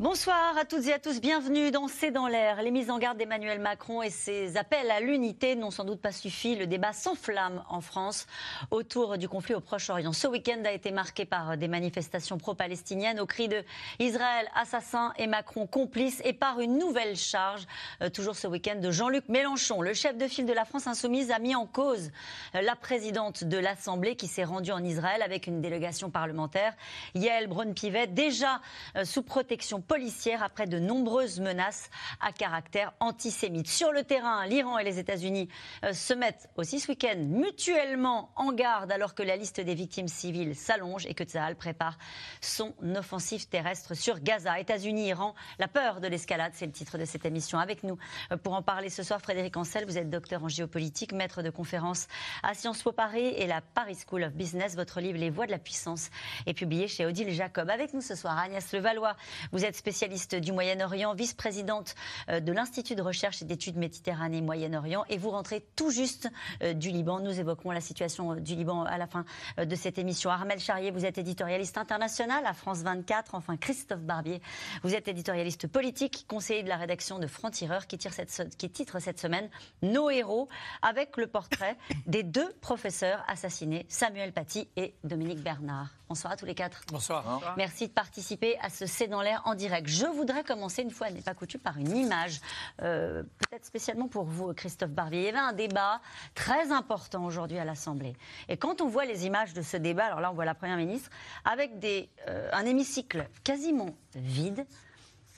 Bonsoir à toutes et à tous, bienvenue dans C'est dans l'air. Les mises en garde d'Emmanuel Macron et ses appels à l'unité n'ont sans doute pas suffi. Le débat s'enflamme en France autour du conflit au Proche-Orient. Ce week-end a été marqué par des manifestations pro-palestiniennes au cri de Israël assassin et Macron complice et par une nouvelle charge, euh, toujours ce week-end, de Jean-Luc Mélenchon. Le chef de file de la France insoumise a mis en cause euh, la présidente de l'Assemblée qui s'est rendue en Israël avec une délégation parlementaire, Yael Braun-Pivet, déjà euh, sous protection policière après de nombreuses menaces à caractère antisémite. Sur le terrain, l'Iran et les États-Unis euh, se mettent aussi ce week-end mutuellement en garde alors que la liste des victimes civiles s'allonge et que Tsahal prépare son offensive terrestre sur Gaza. États-Unis, Iran, la peur de l'escalade, c'est le titre de cette émission. Avec nous euh, pour en parler ce soir, Frédéric Ancel, vous êtes docteur en géopolitique, maître de conférence à Sciences Po Paris et la Paris School of Business. Votre livre Les voies de la puissance est publié chez Odile Jacob. Avec nous ce soir, Agnès Levallois, vous êtes spécialiste du Moyen-Orient, vice-présidente euh, de l'Institut de recherche et d'études Méditerranée-Moyen-Orient. Et vous rentrez tout juste euh, du Liban. Nous évoquerons la situation euh, du Liban à la fin de cette émission. Armel Charrier, vous êtes éditorialiste international à France 24. Enfin, Christophe Barbier, vous êtes éditorialiste politique, conseiller de la rédaction de Franc-Tireur, qui titre cette semaine Nos héros, avec le portrait des deux professeurs assassinés, Samuel Paty et Dominique Bernard. Bonsoir à tous les quatre. Bonsoir. Merci de participer à ce C'est dans l'air en direct. Je voudrais commencer, une fois n'est pas coutume, par une image, euh, peut-être spécialement pour vous, Christophe Barbier. Il y avait un débat très important aujourd'hui à l'Assemblée. Et quand on voit les images de ce débat, alors là on voit la Première ministre, avec des, euh, un hémicycle quasiment vide,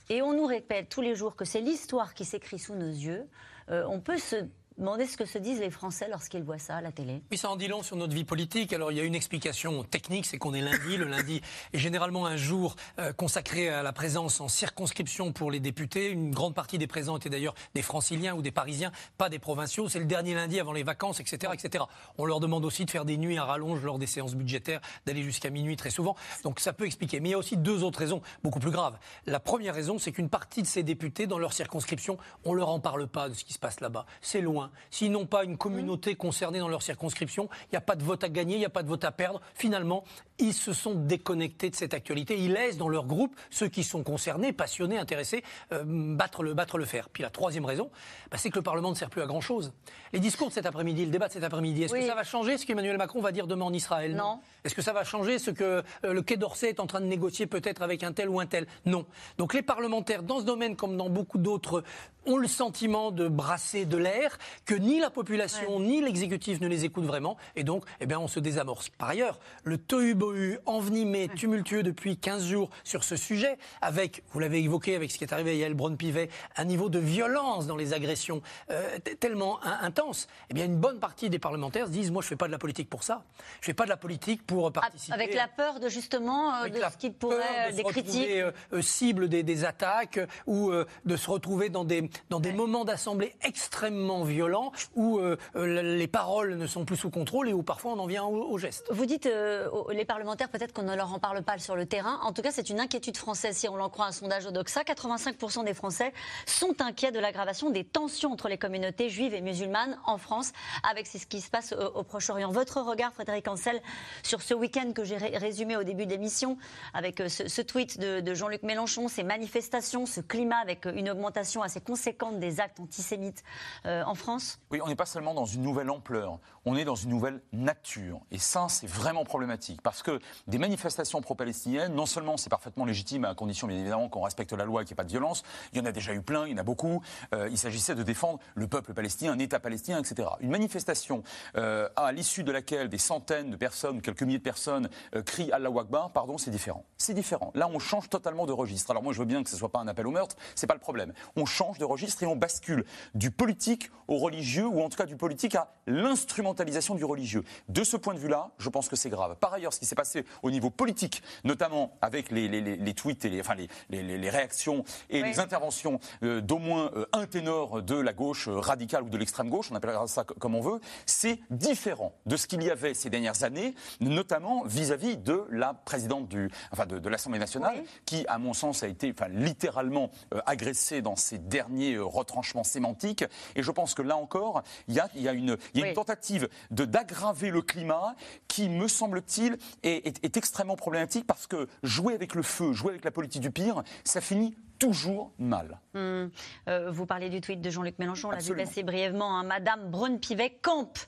et on nous répète tous les jours que c'est l'histoire qui s'écrit sous nos yeux, euh, on peut se Demandez ce que se disent les Français lorsqu'ils voient ça à la télé. Oui, ça en dit long sur notre vie politique. Alors, il y a une explication technique, c'est qu'on est lundi. le lundi est généralement un jour euh, consacré à la présence en circonscription pour les députés. Une grande partie des présents étaient d'ailleurs des franciliens ou des parisiens, pas des provinciaux. C'est le dernier lundi avant les vacances, etc., etc. On leur demande aussi de faire des nuits à rallonge lors des séances budgétaires, d'aller jusqu'à minuit très souvent. Donc, ça peut expliquer. Mais il y a aussi deux autres raisons, beaucoup plus graves. La première raison, c'est qu'une partie de ces députés, dans leur circonscription, on leur en parle pas de ce qui se passe là-bas. C'est loin s'ils n'ont pas une communauté concernée dans leur circonscription, il n'y a pas de vote à gagner, il n'y a pas de vote à perdre. Finalement, ils se sont déconnectés de cette actualité. Ils laissent dans leur groupe ceux qui sont concernés, passionnés, intéressés, euh, battre, le, battre le fer. Puis la troisième raison, bah, c'est que le Parlement ne sert plus à grand-chose. Les discours de cet après-midi, le débat de cet après-midi, est-ce que ça va changer ce qu'Emmanuel Macron va dire demain en Israël? Non. Est-ce que ça va changer ce que euh, le Quai d'Orsay est en train de négocier peut-être avec un tel ou un tel? Non. Donc les parlementaires, dans ce domaine comme dans beaucoup d'autres, ont le sentiment de brasser de l'air, que ni la population ni l'exécutif ne les écoutent vraiment, et donc eh bien, on se désamorce. Par ailleurs, le tohu-bohu envenimé, tumultueux depuis 15 jours sur ce sujet, avec, vous l'avez évoqué avec ce qui est arrivé à Yael Braun-Pivet, un niveau de violence dans les agressions euh, tellement intense, eh bien une bonne partie des parlementaires se disent, moi je ne fais pas de la politique pour ça, je ne fais pas de la politique pour participer. Avec la peur de justement euh, de ce qui pourrait, des critiques. Euh, cible des, des attaques ou de se retrouver dans des dans des moments d'assemblée extrêmement violents où euh, euh, les paroles ne sont plus sous contrôle et où parfois on en vient au, geste. Vous dites euh, les parlementaires, peut-être qu'on ne leur en parle pas sur le terrain. En tout cas, c'est une inquiétude française. Si on l'en croit un sondage Odoxa, 85% des Français sont inquiets de l'aggravation des tensions entre les communautés juives et musulmanes en France avec ce qui se passe au, Proche-Orient. Votre regard, Frédéric Ancel, sur ce week-end que j'ai résumé au début de l'émission, avec ce, tweet de, Jean-Luc Mélenchon, ces manifestations, ce climat avec une augmentation assez conséquente des actes antisémites euh, en France? Oui, on n'est pas seulement dans une nouvelle ampleur, on est dans une nouvelle nature. Et ça, c'est vraiment problématique. Parce que des manifestations pro-palestiniennes, non seulement c'est parfaitement légitime, à condition bien évidemment qu'on respecte la loi et qu'il n'y ait pas de violence, il y en a déjà eu plein, il y en a beaucoup. Euh, il s'agissait de défendre le peuple palestinien, un État palestinien, etc. Une manifestation euh, à l'issue de laquelle des centaines de personnes, quelques milliers de personnes crient Allah Akbar, pardon, c'est différent. C'est différent. Là, on change totalement de registre. Alors moi, je veux bien que ce ne soit pas un appel au meurtre, c'est pas le problème. On change de registre et on bascule du politique au religieux, ou en tout cas du politique à l'instrumentalisation du religieux. De ce point de vue-là, je pense que c'est grave. Par ailleurs, ce qui s'est passé au niveau politique, notamment avec les, tweets et les, enfin les, réactions et les interventions euh, d'au moins euh, un ténor de la gauche euh, radicale ou de l'extrême gauche, on appellera ça comme on veut, c'est différent de ce qu'il y avait ces dernières années, notamment vis-à-vis de la présidente du, enfin de, l'Assemblée nationale, qui, à mon sens, a été enfin, littéralement agressée dans ces derniers retranchement sémantique. Et je pense que là encore, il y a, il y a une, il y a Oui. une tentative d'aggraver le climat qui, me semble-t-il, est, extrêmement problématique parce que jouer avec le feu, jouer avec la politique du pire, ça finit toujours mal. Hum, euh, vous parlez du tweet de Jean-Luc Mélenchon, on l'a vu passer brièvement. hein. Madame Braun-Pivet campe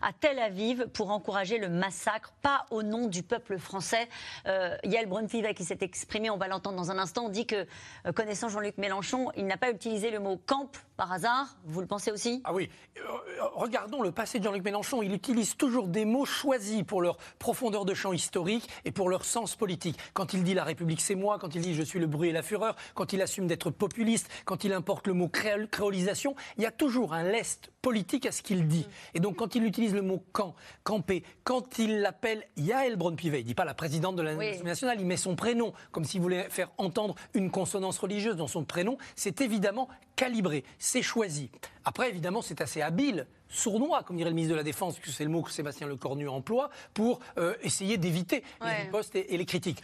à Tel Aviv pour encourager le massacre, pas au nom du peuple français. Euh, Yael Braun-Pivet qui s'est exprimée, on va l'entendre dans un instant, dit que, euh, connaissant Jean-Luc Mélenchon, il n'a pas utilisé le mot camp par hasard. Vous le pensez aussi? Ah oui, Euh, regardons le passé de Jean-Luc Mélenchon. Il utilise toujours des mots choisis pour leur profondeur de champ historique et pour leur sens politique. Quand il dit la République c'est moi, quand il dit je suis le bruit et la fureur, quand il assume d'être populiste, quand il importe le mot créol- créolisation, il y a toujours un lest politique à ce qu'il dit. Et donc quand il utilise le mot camp, camper, quand il l'appelle Yael Braun-Pivet, il dit pas la présidente de l'Assemblée Oui. nationale, il met son prénom comme s'il voulait faire entendre une consonance religieuse dans son prénom. C'est évidemment calibré, c'est choisi. Après, évidemment, c'est assez habile, sournois, comme dirait le ministre de la Défense, que c'est le mot que Sébastien Lecornu emploie, pour euh, essayer d'éviter Ouais. les ripostes et, et les critiques.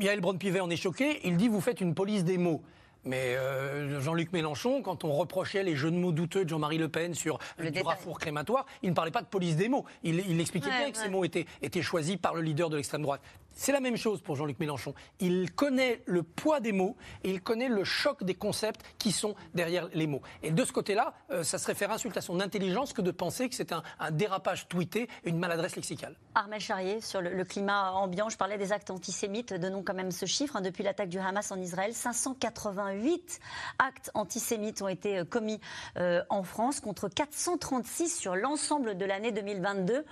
Yael Braun-Pivet en est choqué, il dit vous faites une police des mots. Mais euh, Jean-Luc Mélenchon, quand on reprochait les jeux de mots douteux de Jean-Marie Le Pen sur Le du rafour crématoire, il ne parlait pas de police des mots. Il, il expliquait Ouais, bien que ces mots étaient, étaient choisis par le leader de l'extrême droite. C'est la même chose pour Jean-Luc Mélenchon. Il connaît le poids des mots et il connaît le choc des concepts qui sont derrière les mots. Et de ce côté-là, euh, ça serait faire insulte à son intelligence que de penser que c'est un, dérapage tweeté, une maladresse lexicale. Armel Charrier, sur le, climat ambiant, je parlais des actes antisémites, donnons quand même ce chiffre. depuis l'attaque du Hamas en Israël, 588 actes antisémites ont été euh, commis euh, en France contre 436 sur l'ensemble de l'année 2022.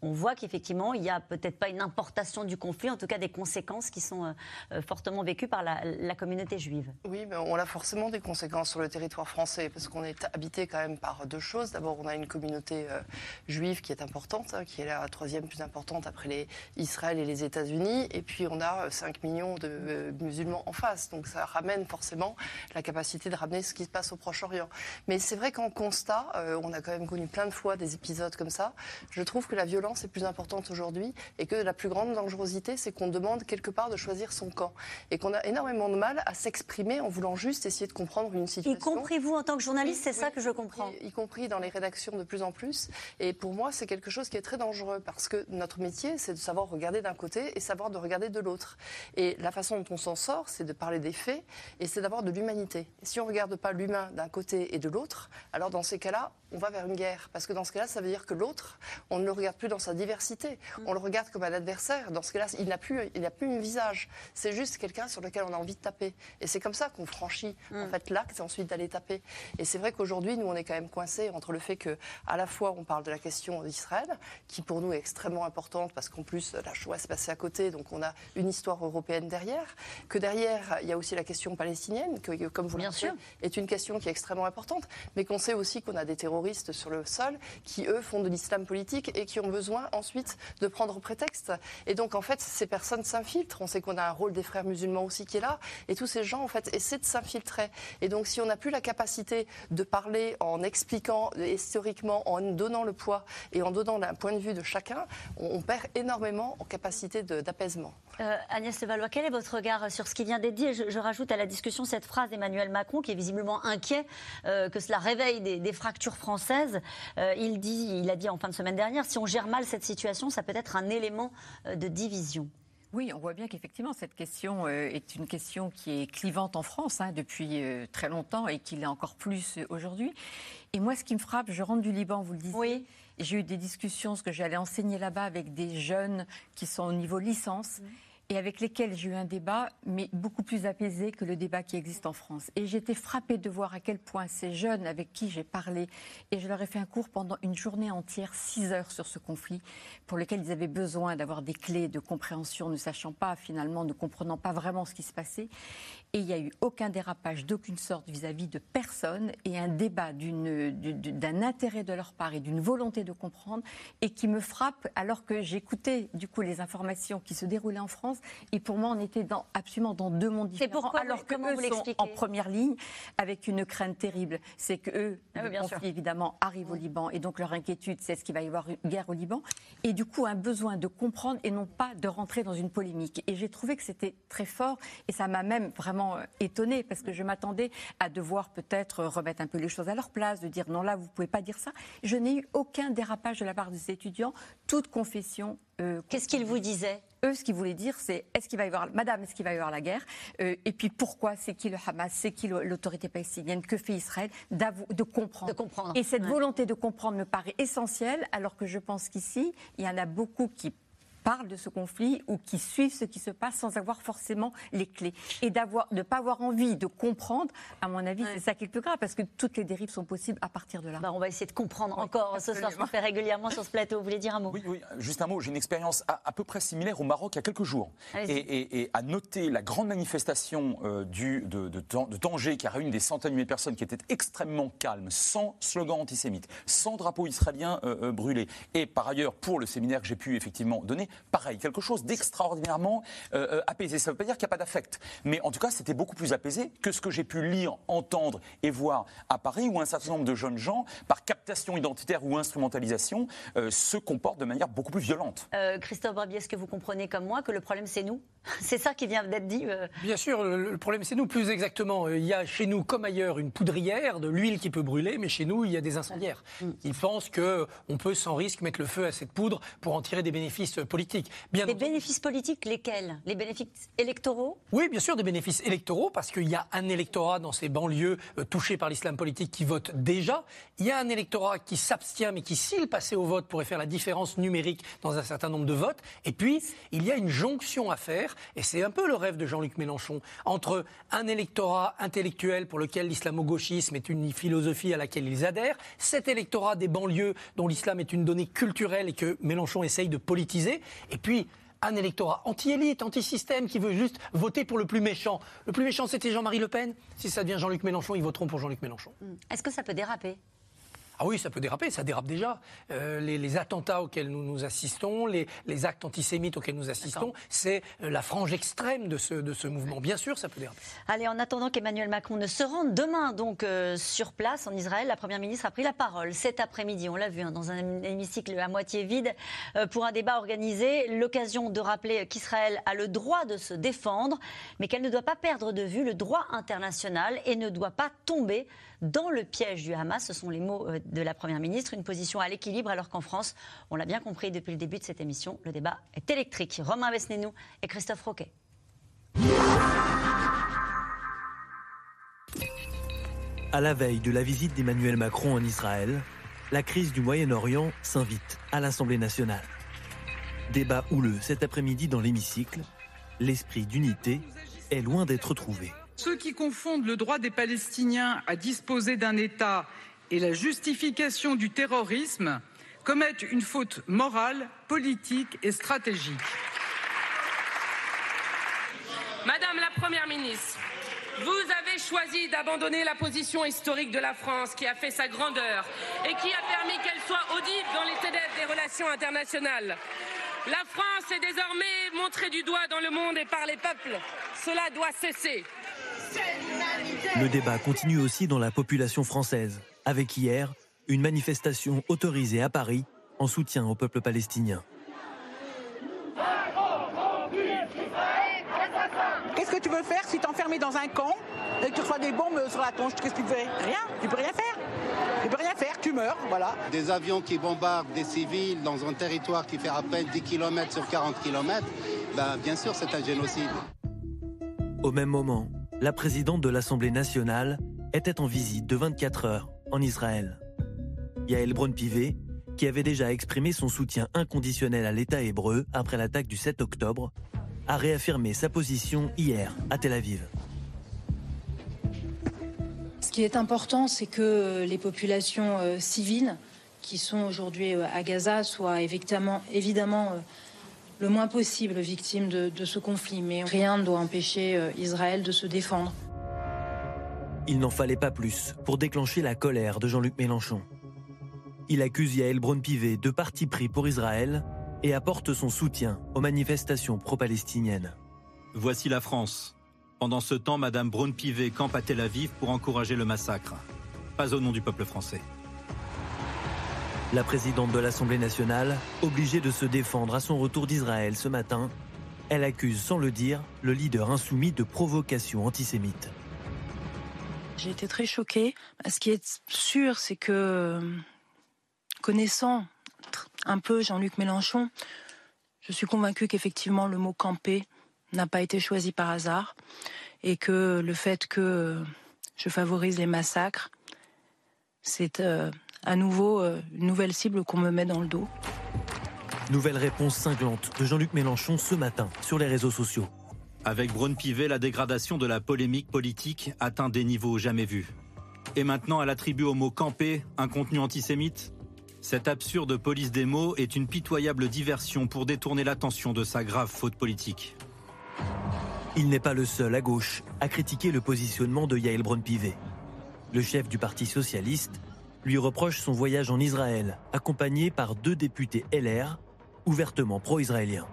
On voit qu'effectivement, il n'y a peut-être pas une importation du conflit, en tout cas des conséquences qui sont euh, euh, fortement vécues par la, communauté juive. Oui, mais on a forcément des conséquences sur le territoire français parce qu'on est habité quand même par deux choses. D'abord, on a une communauté euh, juive qui est importante, hein, qui est la troisième plus importante après les Israël et les États-Unis. Et puis, on a euh, 5 millions de musulmans en face. Donc, ça ramène forcément la capacité de ramener ce qui se passe au Proche-Orient. Mais c'est vrai qu'en constat, on a quand même connu plein de fois des épisodes comme ça. Je trouve que la violence est plus importante aujourd'hui et que la plus grande dangerosité, c'est qu'on demande quelque part de choisir son camp et qu'on a énormément de mal à s'exprimer en voulant juste essayer de comprendre une situation. Y compris vous en tant que journaliste, c'est Oui, ça que je comprends. Y compris dans les rédactions de plus en plus. Et pour moi, c'est quelque chose qui est très dangereux parce que notre métier, c'est de savoir regarder d'un côté et savoir de regarder de l'autre. Et la façon dont on s'en sort, c'est de parler des faits et c'est d'avoir de l'humanité. Si on ne regarde pas l'humain d'un côté et de l'autre, alors dans ces cas-là, on va vers une guerre. Parce que dans ce cas-là, ça veut dire que l'autre, on ne le regarde plus dans sa diversité. On le regarde comme un adversaire. Dans ce cas-là, il n'a plus, il n'a plus un visage. C'est juste quelqu'un sur lequel on a envie de taper. Et c'est comme ça qu'on franchit en fait l'acte et ensuite d'aller taper. Et c'est vrai qu'aujourd'hui, nous, on est quand même coincés entre le fait que, à la fois, on parle de la question d'Israël, qui pour nous est extrêmement importante parce qu'en plus, la Shoah s'est passée à côté, donc on a une histoire européenne derrière. Que derrière, il y a aussi la question palestinienne, que, comme vous le sûr. est une question qui est extrêmement importante, mais qu'on sait aussi qu'on a des terroristes sur le sol qui, eux, font de l'islam politique et qui ont besoin ensuite de prendre prétexte. Et donc, en fait, ces personnes s'infiltrent. On sait qu'on a un rôle des frères musulmans aussi qui est là, et tous ces gens, en fait, essaient de s'infiltrer. Et donc, si on n'a plus la capacité de parler en expliquant historiquement, en donnant le poids et en donnant un point de vue de chacun, on, perd énormément en capacité d'apaisement. Euh, Agnès Levallois, quel est votre regard sur ce qui vient d'être dit je, je rajoute à la discussion cette phrase d'Emmanuel Macron qui est visiblement inquiet euh, que cela réveille des, des fractures françaises. Euh, il, dit, il a dit en fin de semaine dernière, si on gère mal cette situation, ça peut être un élément euh, de division. Oui, on voit bien qu'effectivement, cette question euh, est une question qui est clivante en France hein, depuis euh, très longtemps et qui l'est encore plus aujourd'hui. Et moi, ce qui me frappe, je rentre du Liban, vous le disiez. Oui. J'ai eu des discussions, parce que j'allais enseigner là-bas avec des jeunes qui sont au niveau licence. Et avec lesquels j'ai eu un débat, mais beaucoup plus apaisé que le débat qui existe en France. Et j'étais frappée de voir à quel point ces jeunes avec qui j'ai parlé, et je leur ai fait un cours pendant une journée entière, six heures sur ce conflit, pour lequel ils avaient besoin d'avoir des clés de compréhension, ne sachant pas finalement, ne comprenant pas vraiment ce qui se passait. Et il n'y a eu aucun dérapage d'aucune sorte vis-à-vis de personne, et un débat d'un intérêt de leur part et d'une volonté de comprendre, et qui me frappe alors que j'écoutais du coup les informations qui se déroulaient en France, et pour moi on était dans, absolument dans deux mondes C'est différents, pourquoi, alors que eux vous sont en première ligne avec une crainte terrible, c'est que eux, Ah oui, le conflit sûr. évidemment arrive au Liban, et donc leur inquiétude c'est est-ce qu'il va y avoir une guerre au Liban, et du coup un besoin de comprendre et non pas de rentrer dans une polémique. Et j'ai trouvé que c'était très fort, et ça m'a même vraiment vraiment euh, étonnée parce que je m'attendais à devoir peut-être remettre un peu les choses à leur place, de dire non là vous pouvez pas dire ça. Je n'ai eu aucun dérapage de la part des étudiants, toute confession. Euh, Qu'est-ce qu'ils vous disaient? Eux, ce qu'ils voulaient dire, c'est est-ce qu'il va y avoir, Madame, est-ce qu'il va y avoir la guerre? Euh, Et puis pourquoi? C'est qui le Hamas? C'est qui l'autorité palestinienne? Que fait Israël? De comprendre. de comprendre. Et cette volonté de comprendre me paraît essentielle, alors que je pense qu'ici, il y en a beaucoup qui parlent de ce conflit ou qui suivent ce qui se passe sans avoir forcément les clés. Et d'avoir, de ne pas avoir envie de comprendre, à mon avis, c'est ça qui est le plus grave, parce que toutes les dérives sont possibles à partir de là. Bah, on va essayer de comprendre encore ce soir, ce qu'on fait régulièrement sur ce plateau. Vous voulez dire un mot? Oui, oui, juste un mot. J'ai une expérience à, peu près similaire au Maroc il y a quelques jours. Et, à noter la grande manifestation euh, du, de, de, de, Tanger qui a réuni des centaines de milliers de personnes qui étaient extrêmement calmes, sans slogan antisémite, sans drapeau israélien euh, euh, brûlé. Et par ailleurs, pour le séminaire que j'ai pu effectivement donner, pareil, quelque chose d'extraordinairement euh, euh, apaisé. Ça ne veut pas dire qu'il n'y a pas d'affect, mais en tout cas, c'était beaucoup plus apaisé que ce que j'ai pu lire, entendre et voir à Paris, où un certain nombre de jeunes gens, par captation identitaire ou instrumentalisation, euh, se comportent de manière beaucoup plus violente. Christophe Barbier, est-ce que vous comprenez comme moi que le problème, c'est nous? C'est ça qui vient d'être dit Bien sûr, le, problème, c'est nous. Plus exactement, il y a chez nous, comme ailleurs, une poudrière, de l'huile qui peut brûler, mais chez nous, il y a des incendiaires. Mm. Ils pensent qu'on peut sans risque mettre le feu à cette poudre pour en tirer des bénéfices politiques les bénéfices politiques, lesquels? Les bénéfices électoraux? Oui, bien sûr, des bénéfices électoraux, parce qu'il y a un électorat dans ces banlieues euh, touchées par l'islam politique qui vote déjà. Il y a un électorat qui s'abstient, mais qui, s'il passait au vote, pourrait faire la différence numérique dans un certain nombre de votes. Et puis, il y a une jonction à faire, et c'est un peu le rêve de Jean-Luc Mélenchon, entre un électorat intellectuel pour lequel l'islamo-gauchisme est une philosophie à laquelle ils adhèrent, cet électorat des banlieues dont l'islam est une donnée culturelle et que Mélenchon essaye de politiser, et puis, un électorat anti-élite, anti-système, qui veut juste voter pour le plus méchant. Le plus méchant, c'était Jean-Marie Le Pen? Si ça devient Jean-Luc Mélenchon, ils voteront pour Jean-Luc Mélenchon. Est-ce que ça peut déraper? Ah oui, ça peut déraper, ça dérape déjà. Euh, les, attentats auxquels nous nous assistons, les, actes antisémites auxquels nous assistons, c'est euh, la frange extrême de ce, de ce mouvement. Bien sûr, ça peut déraper. Allez, en attendant qu'Emmanuel Macron ne se rende demain donc euh, sur place en Israël, la Première ministre a pris la parole cet après-midi, on l'a vu, hein, dans un hémicycle à moitié vide, pour un débat organisé. L'occasion de rappeler qu'Israël a le droit de se défendre, mais qu'elle ne doit pas perdre de vue le droit international et ne doit pas tomber dans le piège du Hamas. Ce sont les mots euh, de la Première ministre, une position à l'équilibre, alors qu'en France, on l'a bien compris depuis le début de cette émission, le débat est électrique. Romain Besnénou et Christophe Roquet. À la veille de la visite d'Emmanuel Macron en Israël, la crise du Moyen-Orient s'invite à l'Assemblée nationale. Débat houleux cet après-midi dans l'hémicycle, l'esprit d'unité est loin d'être trouvé. Ceux qui confondent le droit des Palestiniens à disposer d'un État et la justification du terrorisme commettent une faute morale, politique et stratégique. Madame la Première ministre, vous avez choisi d'abandonner la position historique de la France qui a fait sa grandeur et qui a permis qu'elle soit audible dans les ténèbres des relations internationales. La France est désormais montrée du doigt dans le monde et par les peuples. Cela doit cesser. Le débat continue aussi dans la population française, avec hier une manifestation autorisée à Paris en soutien au peuple palestinien. Qu'est-ce que tu veux faire si tu es enfermé dans un camp et que tu reçois des bombes sur la tronche? Qu'est-ce que tu fais? Rien, tu peux rien faire. Tu peux rien faire, tu meurs, voilà. Des avions qui bombardent des civils dans un territoire qui fait à peine 10 km sur 40 km, ben, bien sûr c'est un génocide. Au même moment, la présidente de l'Assemblée nationale était en visite de 24 heures en Israël. Yael Braun-Pivet, qui avait déjà exprimé son soutien inconditionnel à l'État hébreu après l'attaque du 7 octobre, a réaffirmé sa position hier à Tel Aviv. Ce qui est important, c'est que les populations euh, civiles qui sont aujourd'hui euh, à Gaza soient évidemment, euh, le moins possible victime de, ce conflit. Mais rien ne doit empêcher euh, Israël de se défendre. Il n'en fallait pas plus pour déclencher la colère de Jean-Luc Mélenchon. Il accuse Yael Braun-Pivet de parti pris pour Israël et apporte son soutien aux manifestations pro-palestiniennes. Voici la France. Pendant ce temps, Madame Braun-Pivet campe à Tel Aviv pour encourager le massacre. Pas au nom du peuple français. La présidente de l'Assemblée nationale, obligée de se défendre à son retour d'Israël ce matin, Elle accuse, sans le dire, le leader insoumis de provocation antisémite. J'ai été très choquée. Ce qui est sûr, c'est que, connaissant un peu Jean-Luc Mélenchon, je suis convaincue qu'effectivement le mot camper n'a pas été choisi par hasard et que le fait que je favorise les massacres, c'est euh, à nouveau euh, une nouvelle cible qu'on me met dans le dos. Nouvelle réponse cinglante de Jean-Luc Mélenchon ce matin sur les réseaux sociaux. Avec Braun Pivet, la dégradation de la polémique politique atteint des niveaux jamais vus. Et maintenant, elle attribue au mot camper un contenu antisémite? Cette absurde police des mots est une pitoyable diversion pour détourner l'attention de sa grave faute politique. Il n'est pas le seul à gauche à critiquer le positionnement de Yael Braun-Pivet. Le chef du Parti socialiste lui reproche son voyage en Israël, accompagné par deux députés LR ouvertement pro-israéliens.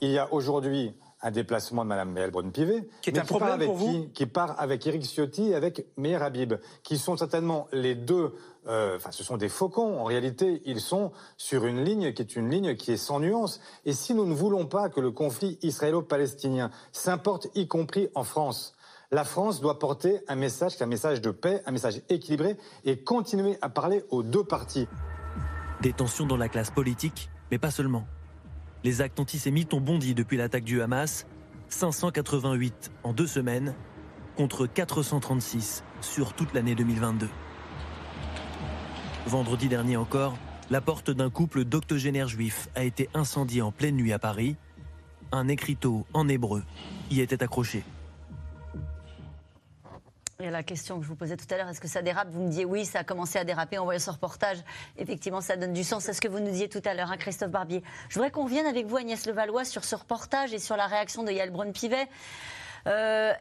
Il y a aujourd'hui un déplacement de Mme Yael Braun-Pivet, Qui est mais un problème part avec pour vous qui, qui part avec Eric Ciotti et avec Meir Habib, qui sont certainement les deux. euh, Enfin, ce sont des faucons. En réalité, ils sont sur une ligne qui est une ligne qui est sans nuance. Et si nous ne voulons pas que le conflit israélo-palestinien s'importe, y compris en France, la France doit porter un message, qui un message de paix, un message équilibré, et continuer à parler aux deux parties. Des tensions dans la classe politique, mais pas seulement. Les actes antisémites ont bondi depuis l'attaque du Hamas, 588 en deux semaines, contre 436 sur toute l'année 2022. Vendredi dernier encore, la porte d'un couple d'octogénaires juifs a été incendiée en pleine nuit à Paris. Un écriteau en hébreu y était accroché. La question que je vous posais tout à l'heure, est-ce que ça dérape? Vous me disiez oui, ça a commencé à déraper en voyant ce reportage. Effectivement, ça donne du sens à ce que vous nous disiez tout à l'heure, hein, Christophe Barbier. Je voudrais qu'on revienne avec vous, Agnès Levallois, sur ce reportage et sur la réaction de Yael Braun-Pivet. Euh,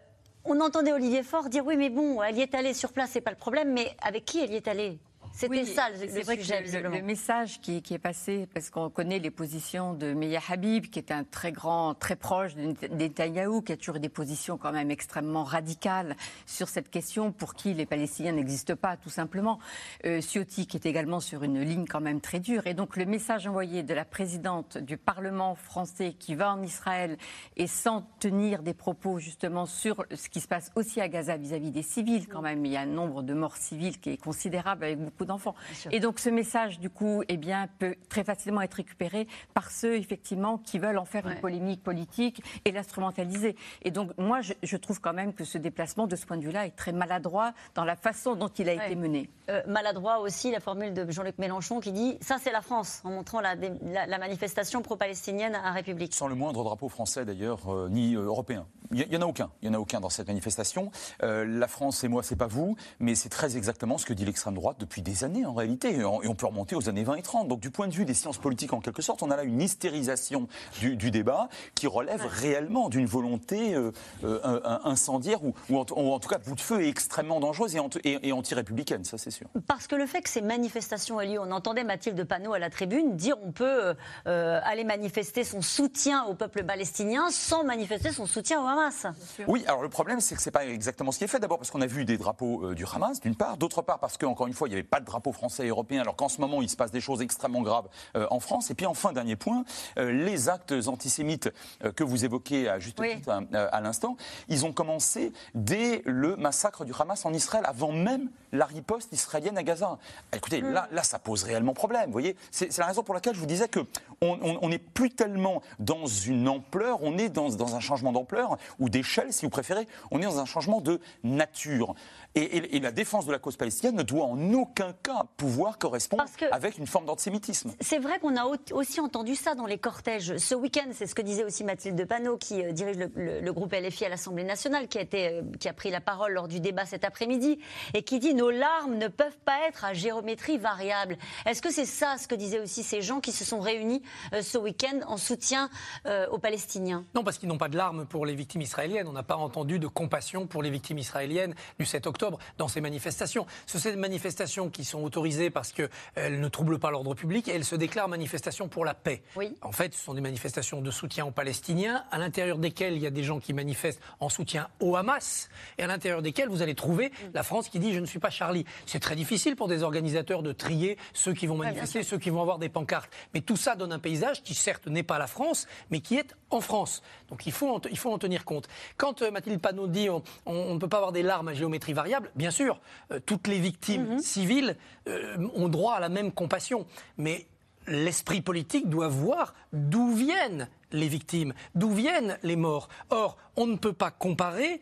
on entendait Olivier Faure dire oui, mais bon, elle y est allée sur place, c'est pas le problème, mais avec qui elle y est allée? C'était Oui, ça le, le vrai que sujet, le- visiblement. le, message qui, qui est passé, parce qu'on connaît les positions de Meya Habib, qui est un très grand, très proche de Netanyahou, qui a toujours des positions quand même extrêmement radicales sur cette question, pour qui les Palestiniens n'existent pas, tout simplement. Euh, Ciotti, qui est également sur une ligne quand même très dure. Et donc le message envoyé de la présidente du Parlement français qui va en Israël et sans tenir des propos justement sur ce qui se passe aussi à Gaza vis-à-vis des civils, quand même, il y a un nombre de morts civiles qui est considérable avec beaucoup d'enfants. Et donc ce message, du coup, eh bien, peut très facilement être récupéré par ceux, effectivement, qui veulent en faire une polémique politique et l'instrumentaliser. Et donc, moi, je, je trouve quand même que ce déplacement, de ce point de vue-là, est très maladroit dans la façon dont il a été mené. Euh, maladroit aussi la formule de Jean-Luc Mélenchon qui dit ça c'est la France en montrant la, dé- la- la manifestation pro-palestinienne à République. Sans le moindre drapeau français d'ailleurs, euh, ni euh, européen. Il n'y en a aucun. Il y en a aucun dans cette manifestation. Euh, la France et moi, c'est pas vous, mais c'est très exactement ce que dit l'extrême droite depuis des années en réalité. Et on, peut remonter aux années 20 et 30. Donc du point de vue des sciences politiques en quelque sorte, on a là une hystérisation du, du débat qui relève réellement d'une volonté euh, euh, incendiaire ou, ou en, ou en tout cas bout de feu et extrêmement dangereuse et, anti- et- et anti-républicaine, ça c'est sûr. Parce que le fait que ces manifestations aient lieu, on entendait Mathilde Panot à la tribune dire on peut euh, euh, aller manifester son soutien au peuple palestinien sans manifester son soutien au Hamas. Oui, alors le problème, c'est que c'est pas exactement ce qui est fait. D'abord parce qu'on a vu des drapeaux euh, du Hamas, d'une part. D'autre part parce qu'encore une fois, il n'y avait pas de drapeau français et européen, alors qu'en ce moment, il se passe des choses extrêmement graves euh, en France. Et puis enfin, dernier point, euh, les actes antisémites euh, que vous évoquez à juste Oui. titre à l'instant, ils ont commencé dès le massacre du Hamas en Israël, avant même la riposte israélienne à Gaza. Écoutez, là, là, ça pose réellement problème. Vous voyez, c'est la raison pour laquelle je vous disais que on n'est plus tellement dans une ampleur, on est dans, dans un changement d'ampleur ou d'échelle, si vous préférez. On est dans un changement de nature. Et, et- et la défense de la cause palestinienne ne doit en aucun cas pouvoir correspondre avec une forme d'antisémitisme. C'est vrai qu'on a au- aussi entendu ça dans les cortèges. Ce week-end, c'est ce que disait aussi Mathilde Panot, qui euh, dirige le, le- le groupe LFI à l'Assemblée nationale, qui a, été, euh, qui a pris la parole lors du débat cet après-midi, et qui dit nos larmes ne peuvent pas être à géométrie variable. Est-ce que c'est ça ce que disaient aussi ces gens qui se sont réunis euh, ce week-end en soutien euh, aux Palestiniens? Non, parce qu'ils n'ont pas de larmes pour les victimes israéliennes. On n'a pas entendu de compassion pour les victimes israéliennes du 7 octobre dans ces manifestations. Ce sont ces manifestations qui sont autorisées parce qu'elles ne troublent pas l'ordre public et elles se déclarent manifestations pour la paix. Oui. En fait, ce sont des manifestations de soutien aux Palestiniens, à l'intérieur desquelles il y a des gens qui manifestent en soutien au Hamas, et à l'intérieur desquelles vous allez trouver la France qui dit je ne suis pas Charlie. C'est très difficile pour des organisateurs de trier ceux qui vont manifester, ceux qui vont avoir des pancartes. Mais tout ça donne un paysage qui certes n'est pas la France, mais qui est en France. Donc il faut en, il faut en tenir compte. Quand euh, Mathilde Panot dit on, on, ne peut pas avoir des larmes à géométrie variable, bien sûr, euh, toutes les victimes civiles euh, ont droit à la même compassion. Mais l'esprit politique doit voir d'où viennent les victimes, d'où viennent les morts. Or, on ne peut pas comparer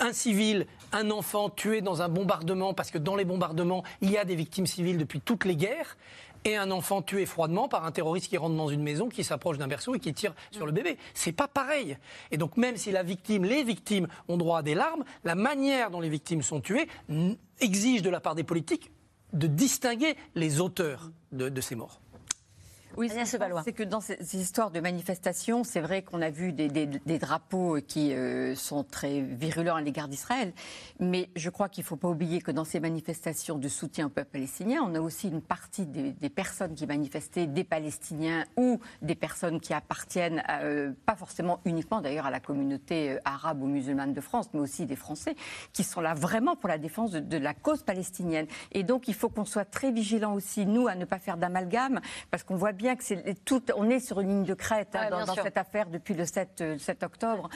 un civil, un enfant tué dans un bombardement, parce que dans les bombardements, il y a des victimes civiles depuis toutes les guerres, et un enfant tué froidement par un terroriste qui rentre dans une maison, qui s'approche d'un berceau et qui tire sur le bébé. C'est pas pareil. Et donc même si la victime, les victimes ont droit à des larmes, la manière dont les victimes sont tuées exige de la part des politiques de distinguer les auteurs de, de ces morts. Oui, c'est que dans ces histoires de manifestations, c'est vrai qu'on a vu des, des- des drapeaux qui euh, sont très virulents à l'égard d'Israël, mais je crois qu'il ne faut pas oublier que dans ces manifestations de soutien au peuple palestinien, on a aussi une partie des, des personnes qui manifestaient, des Palestiniens ou des personnes qui appartiennent, à, euh, pas forcément uniquement d'ailleurs à la communauté euh, arabe ou musulmane de France, mais aussi des Français, qui sont là vraiment pour la défense de, de la cause palestinienne. Et donc il faut qu'on soit très vigilant aussi, nous, à ne pas faire d'amalgame, parce qu'on voit bien que c'est tout, on est sur une ligne de crête hein, dans, cette affaire depuis le 7, euh, 7 octobre,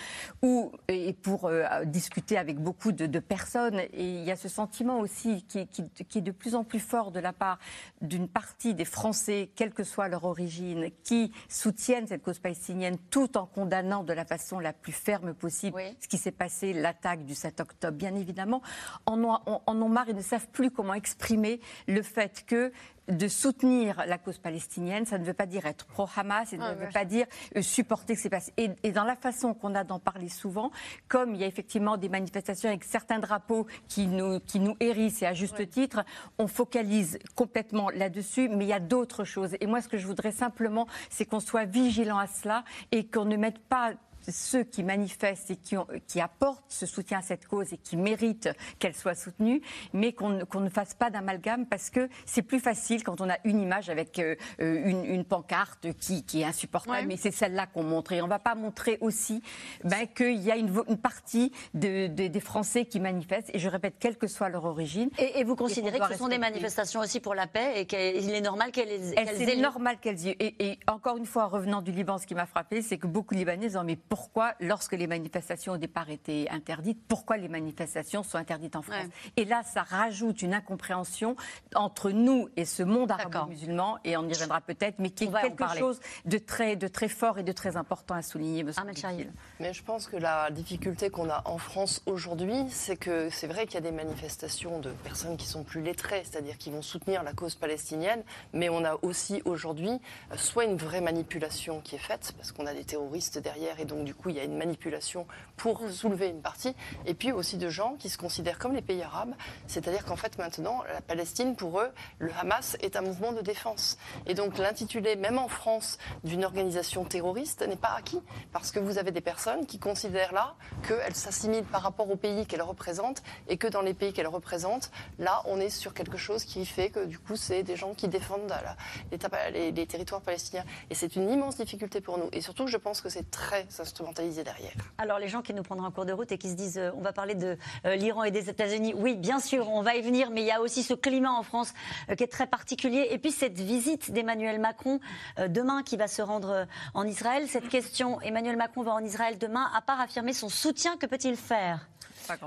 où, et pour euh, discuter avec beaucoup de, de personnes, et il y a ce sentiment aussi qui, qui- qui est de plus en plus fort de la part d'une partie des Français, quelle que soit leur origine, qui soutiennent cette cause palestinienne tout en condamnant de la façon la plus ferme possible ce qui s'est passé, l'attaque du 7 octobre, bien évidemment, en ont, en- en ont marre et ne savent plus comment exprimer le fait que de soutenir la cause palestinienne, ça ne veut pas dire être pro-Hamas, et Ah, ne veut pas dire euh, supporter ce qui s'est passé. Et, et dans la façon qu'on a d'en parler souvent, comme il y a effectivement des manifestations avec certains drapeaux qui nous, qui nous hérissent, et à juste titre, on focalise complètement là-dessus, mais il y a d'autres choses. Et moi, ce que je voudrais simplement, c'est qu'on soit vigilant à cela et qu'on ne mette pas ceux qui manifestent et qui, ont- qui apportent ce soutien à cette cause et qui méritent qu'elle soit soutenue, mais qu'on ne- qu'on ne fasse pas d'amalgame parce que c'est plus facile quand on a une image avec euh, euh, une, une pancarte qui, qui est insupportable, mais c'est celle-là qu'on montre. Et on ne va pas montrer aussi ben, qu'il y a une, une partie de- de- des Français qui manifestent, et je répète, quelle que soit leur origine. Et, et vous considérez que ce sont des manifestations aussi pour la paix et qu'il est normal qu'elles qu'elles aient C'est normal qu'elles y et, et encore une fois, en revenant du Liban, ce qui m'a frappé, c'est que beaucoup de Libanais disent mais pourquoi, lorsque les manifestations au départ étaient interdites, pourquoi les manifestations sont interdites en France Et là, ça rajoute une incompréhension entre nous et ce monde arabo-musulman, et on y reviendra peut-être, mais qui est quelque parler. chose de très, de très fort et de très important à souligner. semble-t-il. Mais je pense que la difficulté qu'on a en France aujourd'hui, c'est que c'est vrai qu'il y a des manifestations de personnes qui sont plus lettrées, c'est-à-dire qui vont soutenir la cause palestinienne, mais on a aussi aujourd'hui euh, soit une vraie manipulation qui est faite, parce qu'on a des terroristes derrière, et donc du coup il y a une manipulation pour soulever une partie, et puis aussi de gens qui se considèrent comme les pays arabes, c'est-à-dire qu'en fait maintenant la Palestine, pour eux, le Hamas est un mouvement de défense. Et donc l'intitulé, même en France, d'une organisation terroriste n'est pas acquis, parce que vous avez des personnes qui considèrent là qu'elles s'assimilent par rapport au pays qu'elles représentent, et que dans les pays qu'elles représentent, là on est sur quelque chose qui fait que du coup c'est des gens qui défendent la- l'État- les, les territoires palestiniens. Et c'est une immense difficulté pour nous. Et surtout, je pense que c'est très Alors les gens qui nous prendront en cours de route et qui se disent euh, on va parler de euh, l'Iran et des États-Unis, oui bien sûr on va y venir, mais il y a aussi ce climat en France euh, qui est très particulier. Et puis cette visite d'Emmanuel Macron demain qui va se rendre en Israël. Cette question, Emmanuel Macron va en Israël demain, à part affirmer son soutien, que peut-il faire?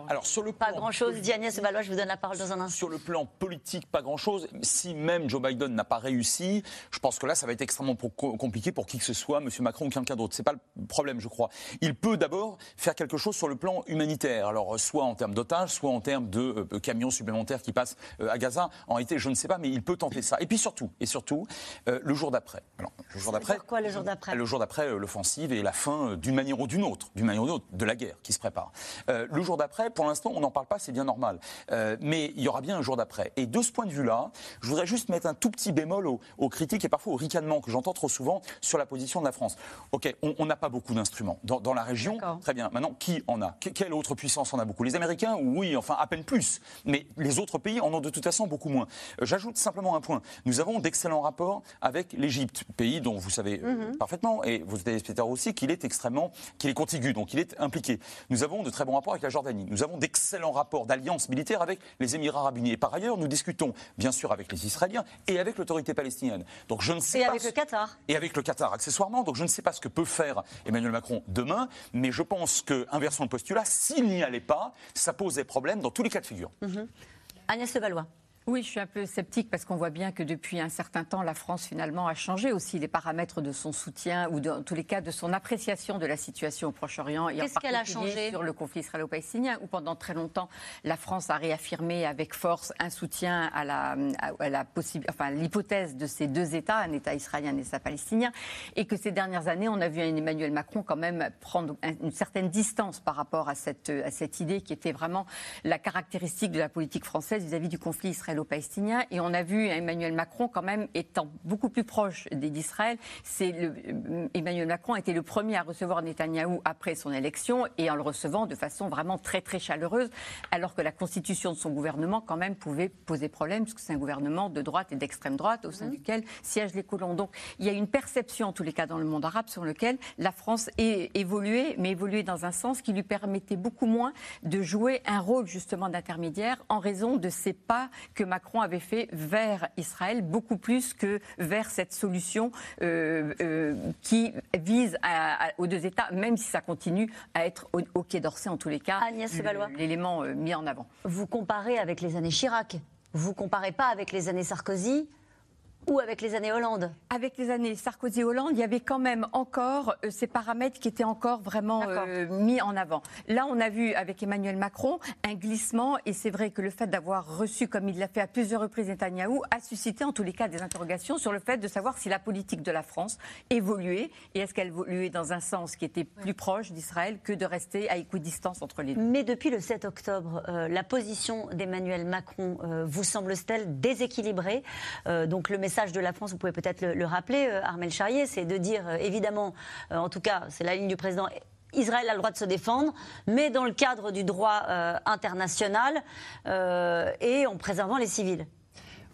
Alors sur le Pas grand-chose. Dit Agnès Valois, je vous donne la parole dans un instant. Sur le plan politique, pas grand-chose. Si même Joe Biden n'a pas réussi, je pense que là, ça va être extrêmement compliqué pour qui que ce soit, M. Macron ou quelqu'un d'autre. C'est pas le problème, je crois. Il peut d'abord faire quelque chose sur le plan humanitaire. Alors, soit en termes d'otages, soit en termes de euh, camions supplémentaires qui passent euh, à Gaza. En réalité, je ne sais pas, mais il peut tenter ça. Et puis surtout, et surtout, euh, le jour d'après. Alors, le jour d'après. quoi le jour d'après Le jour d'après, euh, l'offensive et la fin, euh, d'une manière ou d'une autre, d'une manière ou d'une autre, de la guerre qui se prépare. Euh, le jour d'après, pour l'instant, on n'en parle pas, c'est bien normal. Euh, mais il y aura bien un jour d'après. Et de ce point de vue-là, je voudrais juste mettre un tout petit bémol aux, aux critiques et parfois aux ricanements que j'entends trop souvent sur la position de la France. Ok, on n'a pas beaucoup d'instruments dans, dans la région. Très bien. Maintenant, qui en a? Que- Quelle autre puissance en a beaucoup? Les Américains, oui, enfin à peine plus. Mais les autres pays en ont de toute façon beaucoup moins. Euh, J'ajoute simplement un point. Nous avons d'excellents rapports avec l'Égypte, pays dont vous savez euh, Mhm. parfaitement, et vos téléspectateurs aussi, qu'il est extrêmement, qu'il est contigu, donc il est impliqué. Nous avons de très bons rapports avec la Jordanie. Nous avons d'excellents rapports d'alliance militaire avec les Émirats arabes unis. Et par ailleurs, nous discutons bien sûr avec les Israéliens et avec l'autorité palestinienne. Donc je ne sais Et pas avec le Qatar. et avec le Qatar accessoirement. Donc je ne sais pas ce que peut faire Emmanuel Macron demain, mais je pense que, inversons le postulat, s'il n'y allait pas, ça pose des problèmes dans tous les cas de figure. Mhm. Agnès Levallois. Oui, je suis un peu sceptique parce qu'on voit bien que depuis un certain temps, la France finalement a changé aussi les paramètres de son soutien ou dans tous les cas de son appréciation de la situation au Proche-Orient et en Qu'est-ce qu'elle a particulier changé sur le conflit israélo-palestinien où pendant très longtemps la France a réaffirmé avec force un soutien à la, à la possible, enfin l'hypothèse de ces deux États, un État israélien et un État palestinien, et que ces dernières années on a vu un Emmanuel Macron quand même prendre un- une certaine distance par rapport à cette, à cette idée qui était vraiment la caractéristique de la politique française vis-à-vis du conflit israélo-palestinien. Et on a vu Emmanuel Macron quand même étant beaucoup plus proche d'Israël. C'est le, euh, Emmanuel Macron a été le premier à recevoir Netanyahou après son élection et en le recevant de façon vraiment très très chaleureuse, alors que la constitution de son gouvernement quand même pouvait poser problème, puisque c'est un gouvernement de droite et d'extrême droite au sein duquel siègent les colons. Donc il y a une perception en tous les cas dans le monde arabe sur lequel la France est évoluée, mais évoluée dans un sens qui lui permettait beaucoup moins de jouer un rôle justement d'intermédiaire en raison de ces pas que Macron avait fait vers Israël, beaucoup plus que vers cette solution euh, euh, qui vise à- à- aux deux États, même si ça continue à être au, au Quai d'Orsay en tous les cas Agnès l'élément euh, mis en avant. Vous comparez avec les années Chirac. Vous comparez pas avec les années Sarkozy ou avec les années Hollande. Avec les années Sarkozy-Hollande, il y avait quand même encore euh, ces paramètres qui étaient encore vraiment euh, mis en avant. Là, on a vu avec Emmanuel Macron un glissement, et c'est vrai que le fait d'avoir reçu, comme il l'a fait à plusieurs reprises, Netanyahou, a suscité en tous les cas des interrogations sur le fait de savoir si la politique de la France évoluait, et est-ce qu'elle évoluait dans un sens qui était plus proche d'Israël que de rester à équidistance entre les deux. Mais depuis le 7 octobre, euh, la position d'Emmanuel Macron vous semble-t-elle déséquilibrée? Donc le message de la France, vous pouvez peut-être le, le rappeler, euh, Armel Charrier, c'est de dire euh, évidemment, euh, en tout cas, c'est la ligne du président. Israël a le droit de se défendre, mais dans le cadre du droit international et en préservant les civils.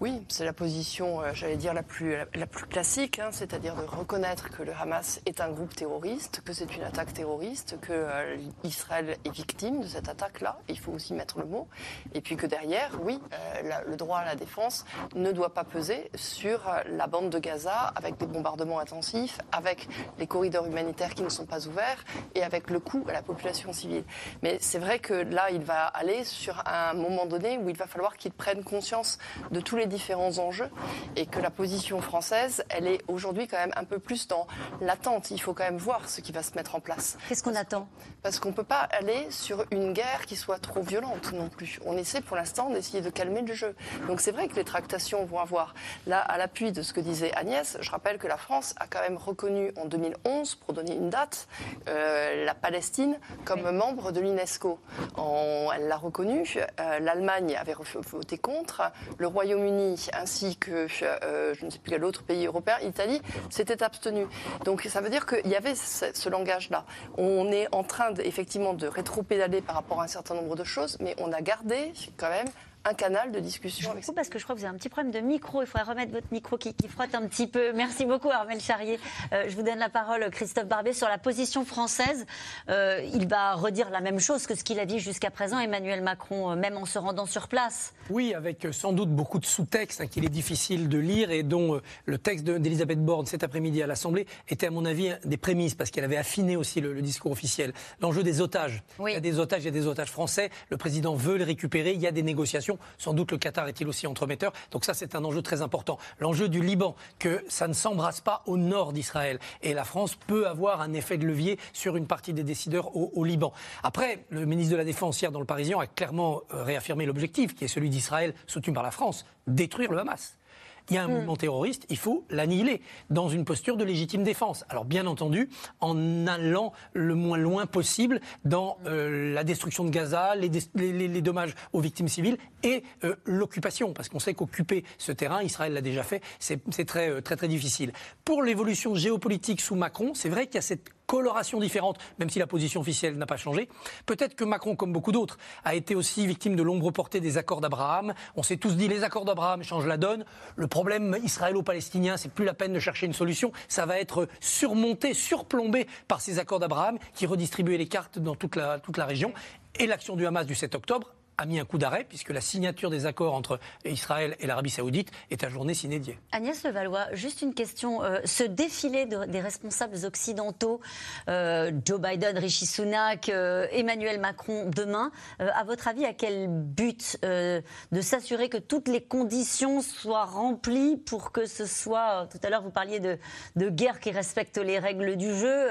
Oui, c'est la position, euh, j'allais dire, la plus, la, plus classique, hein, c'est-à-dire de reconnaître que le Hamas est un groupe terroriste, que c'est une attaque terroriste, que euh, Israël est victime de cette attaque-là, il faut aussi mettre le mot, et puis que derrière, oui, euh, le droit à la défense ne doit pas peser sur euh, la bande de Gaza avec des bombardements intensifs, avec les corridors humanitaires qui ne sont pas ouverts et avec le coût à la population civile. Mais c'est vrai que là, il va aller sur un moment donné où il va falloir qu'il prenne conscience de tous les différents enjeux et que la position française, elle est aujourd'hui quand même un peu plus dans l'attente. Il faut quand même voir ce qui va se mettre en place. Qu'est-ce qu'on attend? Parce qu'on ne peut pas aller sur une guerre qui soit trop violente non plus. On essaie pour l'instant d'essayer de calmer le jeu. Donc c'est vrai que les tractations vont avoir, là, à l'appui de ce que disait Agnès, je rappelle que la France a quand même reconnu en 2011, pour donner une date, euh, la Palestine comme membre de l'UNESCO. Elle l'a reconnu, euh, l'Allemagne avait voté contre, le Royaume-Uni ainsi que euh, je ne sais plus quel autre pays européen, l'Italie, s'était abstenu. Donc ça veut dire qu'il y avait ce, langage-là. On est en train effectivement de rétro-pédaler par rapport à un certain nombre de choses, mais on a gardé quand même un canal de discussion avec parce que je crois que vous avez un petit problème de micro. Il faudrait remettre votre micro qui, qui frotte un petit peu. Merci beaucoup, Armel Charrier. Euh, je vous donne la parole, Christophe Barbet, sur la position française. Euh, il va redire la même chose que ce qu'il a dit jusqu'à présent, Emmanuel Macron, euh, même en se rendant sur place. Oui, avec sans doute beaucoup de sous-textes hein, qu'il est difficile de lire et dont euh, le texte de- d'Elisabeth Borne cet après-midi à l'Assemblée était, à mon avis, des prémices parce qu'elle avait affiné aussi le, le discours officiel. L'enjeu des otages. Oui. Il y a des otages, il y a des otages français. Le président veut les récupérer. Il y a des négociations. Sans doute le Qatar est-il aussi entremetteur. Donc ça, c'est un enjeu très important. L'enjeu du Liban, que ça ne s'embrasse pas au nord d'Israël. Et la France peut avoir un effet de levier sur une partie des décideurs au, au Liban. Après, le ministre de la Défense hier dans le Parisien a clairement euh, réaffirmé l'objectif, qui est celui d'Israël soutenu par la France, détruire le Hamas. Il y a un mouvement terroriste, il faut l'annihiler dans une posture de légitime défense. Alors bien entendu, en allant le moins loin possible dans euh, la destruction de Gaza, les, dé- les- les- les dommages aux victimes civiles et euh, l'occupation, parce qu'on sait qu'occuper ce terrain, Israël l'a déjà fait, c'est c'est très, euh, très très difficile. Pour l'évolution géopolitique sous Macron, c'est vrai qu'il y a cette coloration différente, même si la position officielle n'a pas changé. Peut-être que Macron, comme beaucoup d'autres, a été aussi victime de l'ombre portée des accords d'Abraham. On s'est tous dit les accords d'Abraham changent la donne. Le problème israélo-palestinien, c'est plus la peine de chercher une solution. Ça va être surmonté, surplombé par ces accords d'Abraham qui redistribuaient les cartes dans toute la, toute la région. Et l'action du Hamas du 7 octobre a mis un coup d'arrêt puisque la signature des accords entre Israël et l'Arabie saoudite est journée s'inédiée. Agnès Levallois, juste une question. Euh, ce défilé des responsables occidentaux, euh, Joe Biden, Rishi Sunak, euh, Emmanuel Macron, demain, à votre avis, à quel but De s'assurer que toutes les conditions soient remplies pour que ce soit... tout à l'heure, vous parliez de, de, guerre qui respecte les règles du jeu.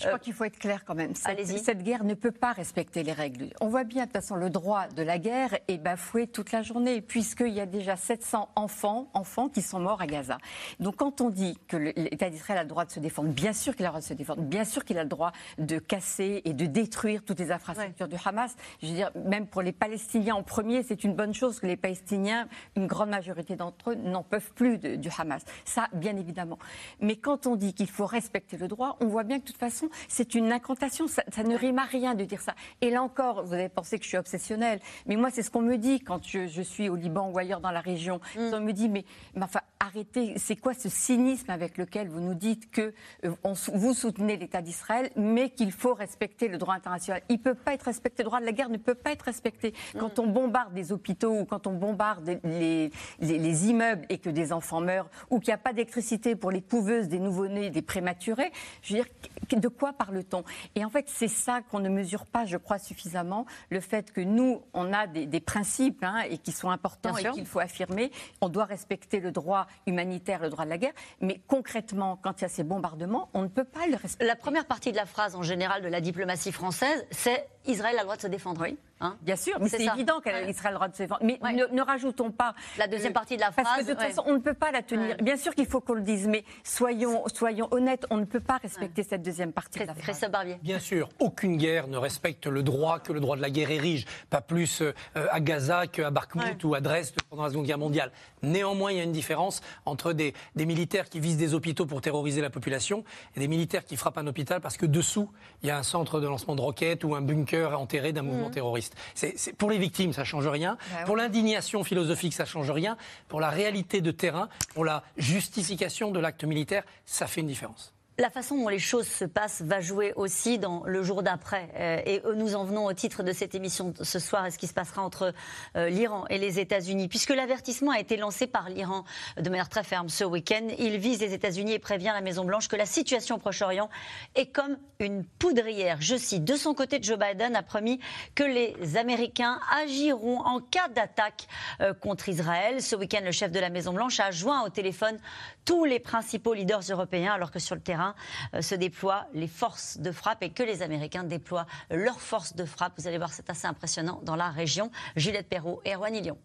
Je crois qu'il faut être clair quand même. Cette, cette guerre ne peut pas respecter les règles. On voit bien, de toute façon, le droit de la guerre est bafouée toute la journée, puisqu'il y a déjà 700 enfants, enfants qui sont morts à Gaza. Donc quand on dit que l'État d'Israël a le droit de se défendre, bien sûr qu'il a le droit de se défendre, bien sûr qu'il a le droit de casser et de détruire toutes les infrastructures du Hamas. Je veux dire, même pour les Palestiniens en premier, c'est une bonne chose que les Palestiniens, une grande majorité d'entre eux, n'en peuvent plus du Hamas. Ça, bien évidemment. Mais quand on dit qu'il faut respecter le droit, on voit bien que de toute façon, c'est une incantation. Ça, ça ne rime à rien de dire ça. Et là encore, vous avez pensé que je suis obsessionnelle. Mais moi, c'est ce qu'on me dit quand je, suis au Liban ou ailleurs dans la région. Mm. On me dit, mais, enfin, arrêtez, c'est quoi ce cynisme avec lequel vous nous dites que euh, vous soutenez l'État d'Israël, mais qu'il faut respecter le droit international? Il ne peut pas être respecté, le droit de la guerre ne peut pas être respecté. Mm. Quand on bombarde des hôpitaux ou quand on bombarde les, les, immeubles et que des enfants meurent, ou qu'il n'y a pas d'électricité pour les couveuses, des nouveau-nés, des prématurés, je veux dire, de quoi parle-t-on? Et en fait, c'est ça qu'on ne mesure pas, je crois, suffisamment, le fait que nous, on a des, principes hein, et qui sont importants et qu'il faut affirmer. On doit respecter le droit humanitaire, le droit de la guerre, mais concrètement, quand il y a ces bombardements, on ne peut pas le respecter. La première partie de la phrase en général de la diplomatie française, c'est Israël a le droit de se défendre. Oui. Hein Bien sûr, mais c'est évident qu'Israël a le droit de se défendre. Mais ne, rajoutons pas la deuxième partie de la phrase. Parce que de toute façon, on ne peut pas la tenir. Bien sûr qu'il faut qu'on le dise, mais soyons, soyons honnêtes, on ne peut pas respecter cette deuxième partie de la phrase. Barbier. Bien sûr, aucune guerre ne respecte le droit que le droit de la guerre érige. Pas plus euh, à Gaza qu'à Bakhmut ou à Dresde pendant la Seconde Guerre mondiale. Néanmoins, il y a une différence entre des, des militaires qui visent des hôpitaux pour terroriser la population et des militaires qui frappent un hôpital parce que dessous, il y a un centre de lancement de roquettes ou un bunker enterré d'un mouvement mmh. terroriste. C'est pour les victimes, ça change rien. Bah pour l'indignation philosophique, ça change rien. Pour la réalité de terrain, pour la justification de l'acte militaire, ça fait une différence. La façon dont les choses se passent va jouer aussi dans le jour d'après. Euh, et nous en venons au titre de cette émission ce soir et ce qui se passera entre euh, l'Iran et les États-Unis. Puisque l'avertissement a été lancé par l'Iran de manière très ferme ce week-end, il vise les États-Unis et prévient la Maison-Blanche que la situation au Proche-Orient est comme une poudrière. Je cite, de son côté, Joe Biden a promis que les Américains agiront en cas d'attaque euh, contre Israël. Ce week-end, le chef de la Maison-Blanche a joint au téléphone tous les principaux leaders européens alors que sur le terrain, euh, se déploient les forces de frappe et que les Américains déploient leurs forces de frappe. Vous allez voir, c'est assez impressionnant dans la région. Juliette Perrault et Erwan Lyon.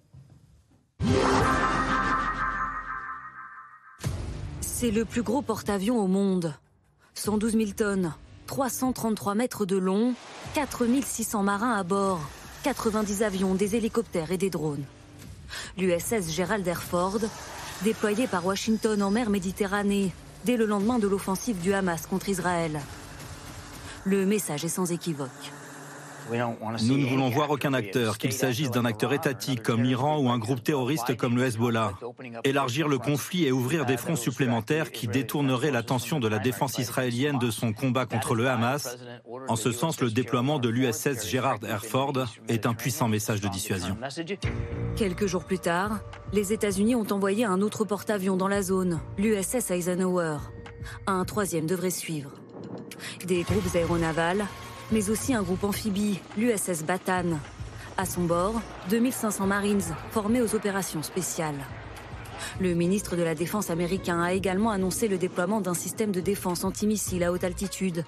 C'est le plus gros porte-avions au monde. 112 000 tonnes, 333 mètres de long, 4 600 marins à bord, 90 avions, des hélicoptères et des drones. L'USS Gerald Airford, déployé par Washington en mer Méditerranée, dès le lendemain de l'offensive du Hamas contre Israël. Le message est sans équivoque. Nous ne voulons voir aucun acteur, qu'il s'agisse d'un acteur étatique comme l'Iran ou un groupe terroriste comme le Hezbollah, élargir le conflit et ouvrir des fronts supplémentaires qui détourneraient l'attention de la défense israélienne de son combat contre le Hamas. En ce sens, le déploiement de l'USS Gerard Herford est un puissant message de dissuasion. Quelques jours plus tard, les États-Unis ont envoyé un autre porte-avions dans la zone, l'USS Eisenhower. Un troisième devrait suivre. Des groupes aéronavals, mais aussi un groupe amphibie, l'USS Batan. À son bord, 2500 Marines formés aux opérations spéciales. Le ministre de la Défense américain a également annoncé le déploiement d'un système de défense antimissile à haute altitude,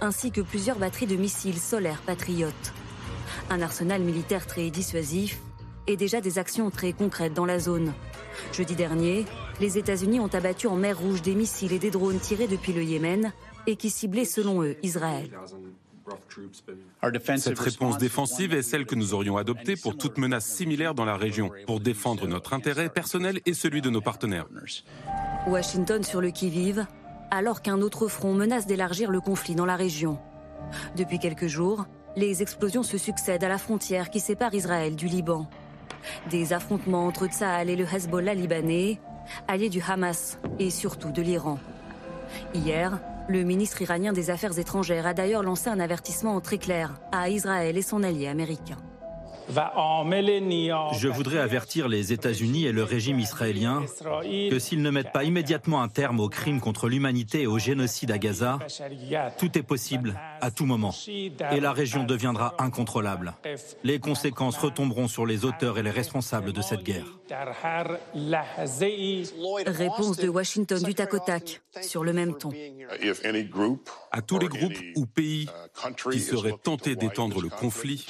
ainsi que plusieurs batteries de missiles solaires patriotes. Un arsenal militaire très dissuasif et déjà des actions très concrètes dans la zone. Jeudi dernier, les États-Unis ont abattu en mer Rouge des missiles et des drones tirés depuis le Yémen et qui ciblaient selon eux Israël. Cette réponse défensive est celle que nous aurions adoptée pour toute menace similaire dans la région, pour défendre notre intérêt personnel et celui de nos partenaires. Washington sur le qui-vive, alors qu'un autre front menace d'élargir le conflit dans la région. Depuis quelques jours, les explosions se succèdent à la frontière qui sépare Israël du Liban. Des affrontements entre Tsahal et le Hezbollah libanais, alliés du Hamas et surtout de l'Iran. Hier, le ministre iranien des Affaires étrangères a d'ailleurs lancé un avertissement très clair à Israël et son allié américain. Je voudrais avertir les États-Unis et le régime israélien que s'ils ne mettent pas immédiatement un terme aux crimes contre l'humanité et au génocide à Gaza, tout est possible à tout moment. Et la région deviendra incontrôlable. Les conséquences retomberont sur les auteurs et les responsables de cette guerre. Réponse de Washington du tac au tac, sur le même ton. À tous les groupes ou pays qui seraient tentés d'étendre le conflit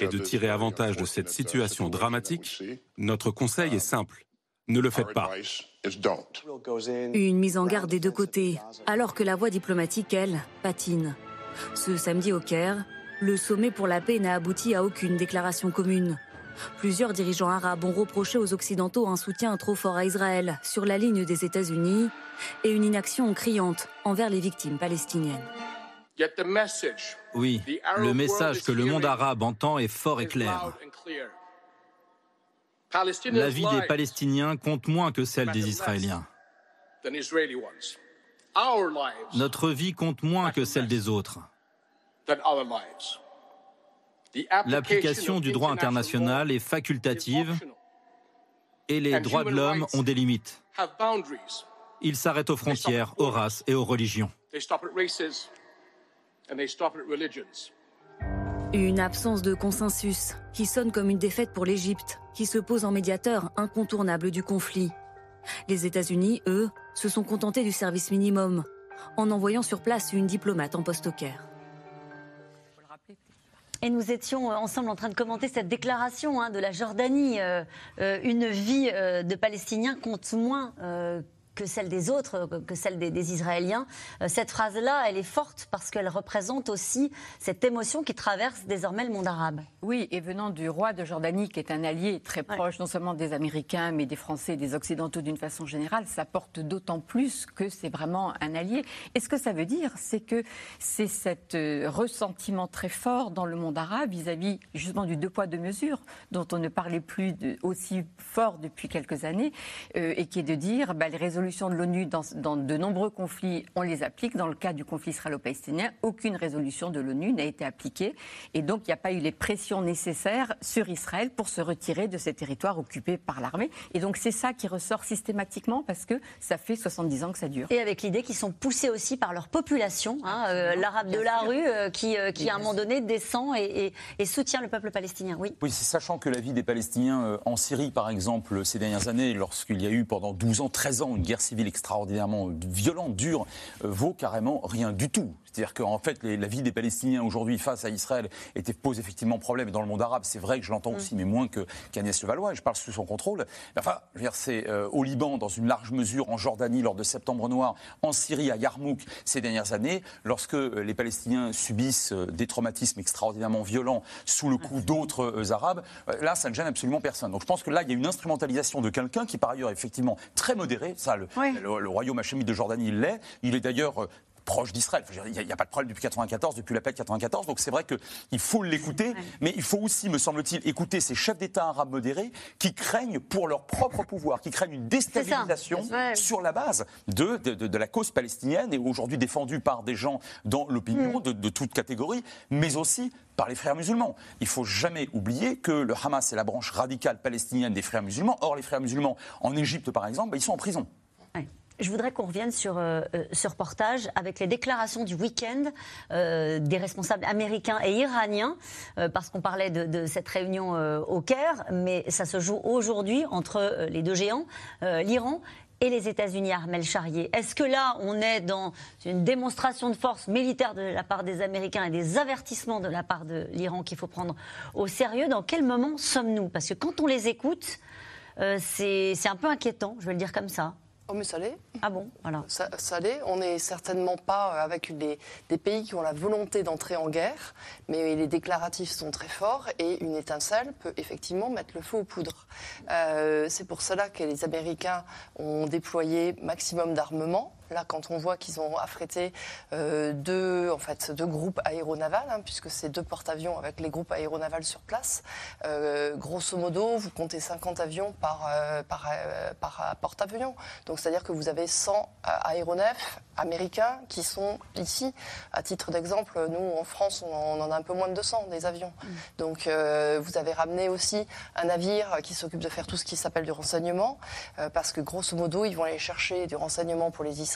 et de tirer avantage de cette situation dramatique, notre conseil est simple. Ne le faites pas. Une mise en garde des deux côtés, alors que la voie diplomatique, elle, patine. Ce samedi au Caire, le sommet pour la paix n'a abouti à aucune déclaration commune. Plusieurs dirigeants arabes ont reproché aux Occidentaux un soutien trop fort à Israël sur la ligne des États-Unis et une inaction criante envers les victimes palestiniennes. Oui, le message que le monde arabe entend est fort et clair. La vie des Palestiniens compte moins que celle des Israéliens. Notre vie compte moins que celle des autres. L'application du droit international est facultative et les droits de l'homme ont des limites. Ils s'arrêtent aux frontières, aux races et aux religions. Une absence de consensus qui sonne comme une défaite pour l'Égypte, qui se pose en médiateur incontournable du conflit. Les États-Unis, eux, se sont contentés du service minimum, en envoyant sur place une diplomate en poste au Caire. Et nous étions ensemble en train de commenter cette déclaration hein, de la Jordanie. Euh, euh, une vie euh, de Palestiniens compte moins que celle des autres, que celle des, Israéliens. Euh, cette phrase-là, elle est forte parce qu'elle représente aussi cette émotion qui traverse désormais le monde arabe. Oui, et venant du roi de Jordanie, qui est un allié très proche non seulement des Américains, mais des Français et des Occidentaux d'une façon générale, ça porte d'autant plus que c'est vraiment un allié. Et ce que ça veut dire, c'est que c'est cet euh, ressentiment très fort dans le monde arabe vis-à-vis justement du deux poids, deux mesures, dont on ne parlait plus aussi fort depuis quelques années, euh, et qui est de dire bah, les résolutions résolutions de l'ONU dans, de nombreux conflits, on les applique. Dans le cas du conflit israélo-palestinien, aucune résolution de l'ONU n'a été appliquée. Et donc, il n'y a pas eu les pressions nécessaires sur Israël pour se retirer de ces territoires occupés par l'armée. Et donc, c'est ça qui ressort systématiquement parce que ça fait 70 ans que ça dure. Et avec l'idée qu'ils sont poussés aussi par leur population, hein, euh, l'arabe de la rue, euh, qui, euh, qui à un moment donné descend et, et, soutient le peuple palestinien. Oui. Oui, sachant que la vie des Palestiniens en Syrie, par exemple, ces dernières années, lorsqu'il y a eu pendant 12 ans, 13 ans, une guerre civile extraordinairement violente, dure, euh, vaut carrément rien du tout. C'est-à-dire qu'en fait, la vie des Palestiniens aujourd'hui face à Israël était, pose effectivement problème. dans le monde arabe, c'est vrai que je l'entends mm. aussi, mais moins que qu'Agnès Levallois, et je parle sous son contrôle. Enfin, c'est euh, au Liban, dans une large mesure, en Jordanie, lors de Septembre Noir, en Syrie, à Yarmouk, ces dernières années, lorsque euh, les Palestiniens subissent des traumatismes extraordinairement violents sous le coup d'autres Arabes, là, ça ne gêne absolument personne. Donc je pense que là, il y a une instrumentalisation de quelqu'un qui, par ailleurs, est effectivement très modéré. Ça, le, le, royaume hachémite de Jordanie, il l'est. Il est d'ailleurs euh, proche d'Israël. Il n'y a, pas de problème depuis 94, depuis la paix de 94. Donc c'est vrai qu'il faut l'écouter, mais il faut aussi, me semble-t-il, écouter ces chefs d'État arabes modérés qui craignent pour leur propre pouvoir, qui craignent une déstabilisation sur la base de, de, la cause palestinienne et aujourd'hui défendue par des gens dans l'opinion mm. de, de toute catégorie, mais aussi par les frères musulmans. Il faut jamais oublier que le Hamas est la branche radicale palestinienne des frères musulmans. Or, les frères musulmans, en Égypte par exemple, bah, ils sont en prison. Je voudrais qu'on revienne sur euh, euh, ce reportage avec les déclarations du week-end euh, des responsables américains et iraniens, parce qu'on parlait de, cette réunion au Caire, mais ça se joue aujourd'hui entre les deux géants, l'Iran et les États-Unis, Armel Charrier. Est-ce que là, on est dans une démonstration de force militaire de la part des Américains et des avertissements de la part de l'Iran qu'il faut prendre au sérieux? Dans quel moment sommes-nous? Parce que quand on les écoute, c'est un peu inquiétant, je vais le dire comme ça. Oh, mais ça l'est. Ah bon voilà. Ça, l'est. On n'est certainement pas euh, avec des, pays qui ont la volonté d'entrer en guerre, mais les déclaratifs sont très forts et une étincelle peut effectivement mettre le feu aux poudres. Euh, c'est pour cela que les Américains ont déployé maximum d'armement Là, quand on voit qu'ils ont affrété euh, deux, en fait, deux groupes aéronavals, hein, puisque c'est deux porte-avions avec les groupes aéronavals sur place, euh, grosso modo, vous comptez 50 avions par, euh, par, par porte-avions. Donc, c'est-à-dire que vous avez 100 aéronefs américains qui sont ici. À titre d'exemple, nous, en France, on en a un peu moins de 200 des avions. Mm. Donc, vous avez ramené aussi un navire qui s'occupe de faire tout ce qui s'appelle du renseignement, parce que grosso modo, ils vont aller chercher du renseignement pour les Israéliens,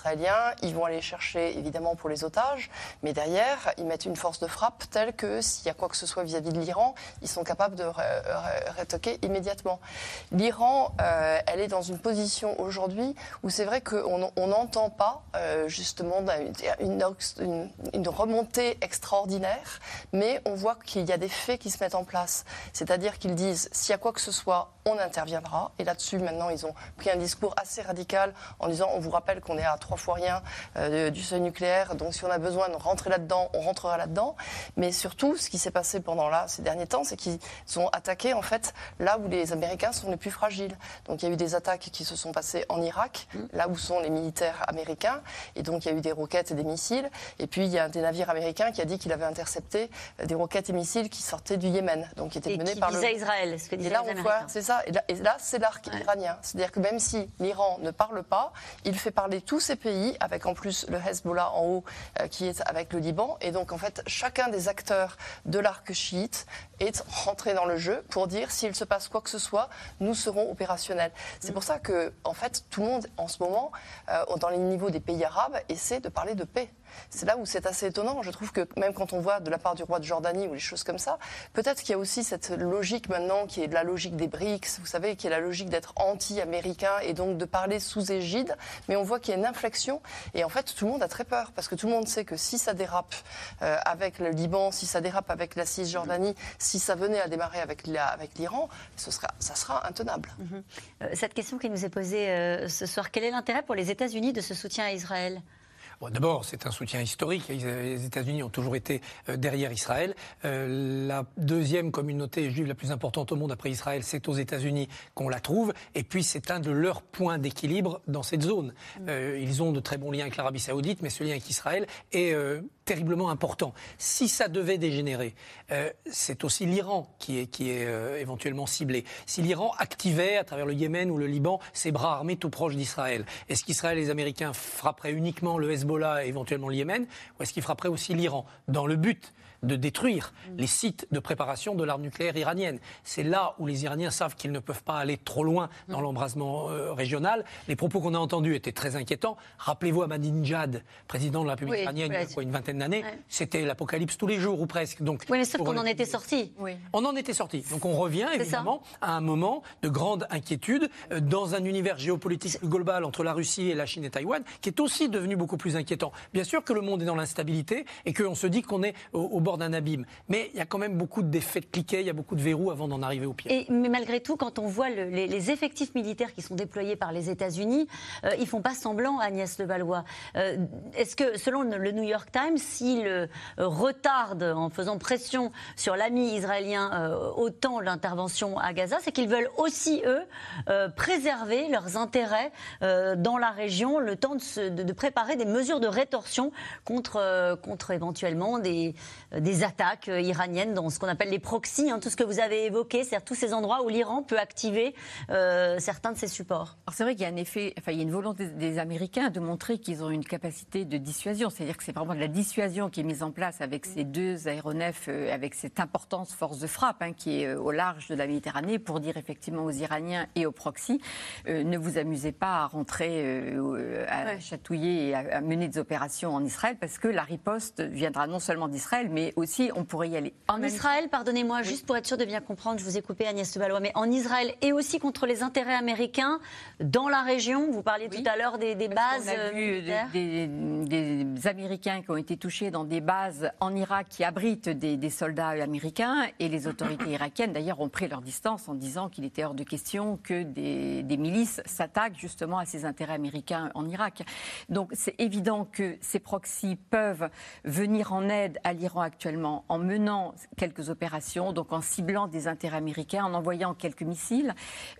ils vont aller chercher évidemment pour les otages, mais derrière, ils mettent une force de frappe telle que s'il y a quoi que ce soit vis-à-vis de l'Iran, ils sont capables de rétoquer immédiatement. L'Iran, euh, elle est dans une position aujourd'hui où c'est vrai qu'on n'entend pas euh, justement une, une, remontée extraordinaire, mais on voit qu'il y a des faits qui se mettent en place. C'est-à-dire qu'ils disent, s'il y a quoi que ce soit, on interviendra. Et là-dessus, maintenant, ils ont pris un discours assez radical en disant, on vous rappelle qu'on est à trois fois rien euh, du seuil nucléaire, donc si on a besoin de rentrer là-dedans, on rentrera là-dedans. Mais surtout, ce qui s'est passé pendant là, ces derniers temps, c'est qu'ils ont attaqué en fait là où les Américains sont les plus fragiles. Donc il y a eu des attaques qui se sont passées en Irak, mm. là où sont les militaires américains, et donc il y a eu des roquettes et des missiles. Et puis il y a un des navires américains qui a dit qu'il avait intercepté euh, des roquettes et missiles qui sortaient du Yémen, donc qui étaient menés par le. Israël, ce que et là, on voit, c'est ça. Et là, c'est l'arc iranien. C'est-à-dire que même si l'Iran ne parle pas, il fait parler tous ces pays, avec en plus le Hezbollah en haut, euh, qui est avec le Liban. Et donc, en fait, chacun des acteurs de l'arc chiite est rentré dans le jeu pour dire s'il se passe quoi que ce soit, nous serons opérationnels. C'est pour ça que, en fait, tout le monde, en ce moment, euh, dans les niveaux des pays arabes, essaie de parler de paix. C'est là où c'est assez étonnant. Je trouve que même quand on voit de la part du roi de Jordanie ou des choses comme ça, peut-être qu'il y a aussi cette logique maintenant qui est de la logique des BRICS, vous savez, qui est la logique d'être anti-américain et donc de parler sous égide. Mais on voit qu'il y a une inflexion et en fait tout le monde a très peur parce que tout le monde sait que si ça dérape euh, avec le Liban, si ça dérape avec la Cisjordanie, si ça venait à démarrer avec l'Iran, ce sera, ça sera intenable. Mhm. Euh, cette question qui nous est posée euh, ce soir, quel est l'intérêt pour les États-Unis de ce soutien à Israël? D'abord, c'est un soutien historique. Les États-Unis ont toujours été euh, derrière Israël. Euh, la deuxième communauté juive la plus importante au monde après Israël, c'est aux États-Unis qu'on la trouve. Et puis, c'est un de leurs points d'équilibre dans cette zone. Mm. Euh, ils ont de très bons liens avec l'Arabie saoudite, mais ce lien avec Israël est terriblement important. Si ça devait dégénérer, euh, c'est aussi l'Iran qui est, euh, éventuellement ciblé. Si l'Iran activait, à travers le Yémen ou le Liban, ses bras armés tout proches d'Israël, est-ce qu'Israël et les Américains frapperaient uniquement le Hezbollah et éventuellement le Yémen, ou est-ce qu'ils frapperaient aussi l'Iran? Dans le but de détruire les sites de préparation de l'arme nucléaire iranienne. C'est là où les Iraniens savent qu'ils ne peuvent pas aller trop loin dans l'embrasement euh, régional. Les propos qu'on a entendus étaient très inquiétants. Rappelez-vous Ahmadinejad, président de la République iranienne il y a une vingtaine d'années, c'était l'apocalypse tous les jours ou presque. Donc, oui, mais sauf qu'on en était sorti. On en était sorti. Donc on revient évidemment à un moment de grande inquiétude euh, dans un univers géopolitique global entre la Russie et la Chine et Taïwan, qui est aussi devenu beaucoup plus inquiétant. Bien sûr que le monde est dans l'instabilité et qu'on se dit qu'on est au, bord d'un abîme. Mais il y a quand même beaucoup d'effets de cliquet, il y a beaucoup de verrous avant d'en arriver au pied. Et, mais malgré tout, quand on voit les, effectifs militaires qui sont déployés par les États-Unis, euh, ils font pas semblant, Agnès Levallois. Euh, Est-ce que, selon le New York Times, s'ils euh, retardent en faisant pression sur l'ami israélien euh, autant l'intervention à Gaza, c'est qu'ils veulent aussi, eux, préserver leurs intérêts dans la région, le temps de, de, préparer des mesures de rétorsion contre, contre éventuellement des, des attaques euh, iraniennes dans ce qu'on appelle les proxys, hein, tout ce que vous avez évoqué, c'est-à-dire tous ces endroits où l'Iran peut activer euh, certains de ses supports. c'est vrai qu'il y a un effet, enfin, il y a une volonté des Américains de montrer qu'ils ont une capacité de dissuasion, c'est-à-dire que c'est vraiment de la dissuasion qui est mise en place avec ces deux aéronefs, euh, avec cette importante force de frappe hein, qui est au large de la Méditerranée pour dire effectivement aux Iraniens et aux proxys, ne vous amusez pas à rentrer, à chatouiller et à, à mener des opérations en Israël parce que la riposte viendra non seulement d'Israël, mais aussi on pourrait y aller. En Israël, pardonnez-moi, juste pour être sûr de bien comprendre, je vous ai coupé Agnès Valois, mais en Israël et aussi contre les intérêts américains dans la région, vous parliez tout à l'heure des, bases. On a vu des, Américains qui ont été touché dans des bases en Irak qui abritent des, soldats américains et les autorités irakiennes d'ailleurs ont pris leur distance en disant qu'il était hors de question que des, des milices s'attaquent justement à ces intérêts américains en Irak. Donc c'est évident que ces proxys peuvent venir en aide à l'Iran actuellement en menant quelques opérations, donc en ciblant des intérêts américains, en envoyant quelques missiles.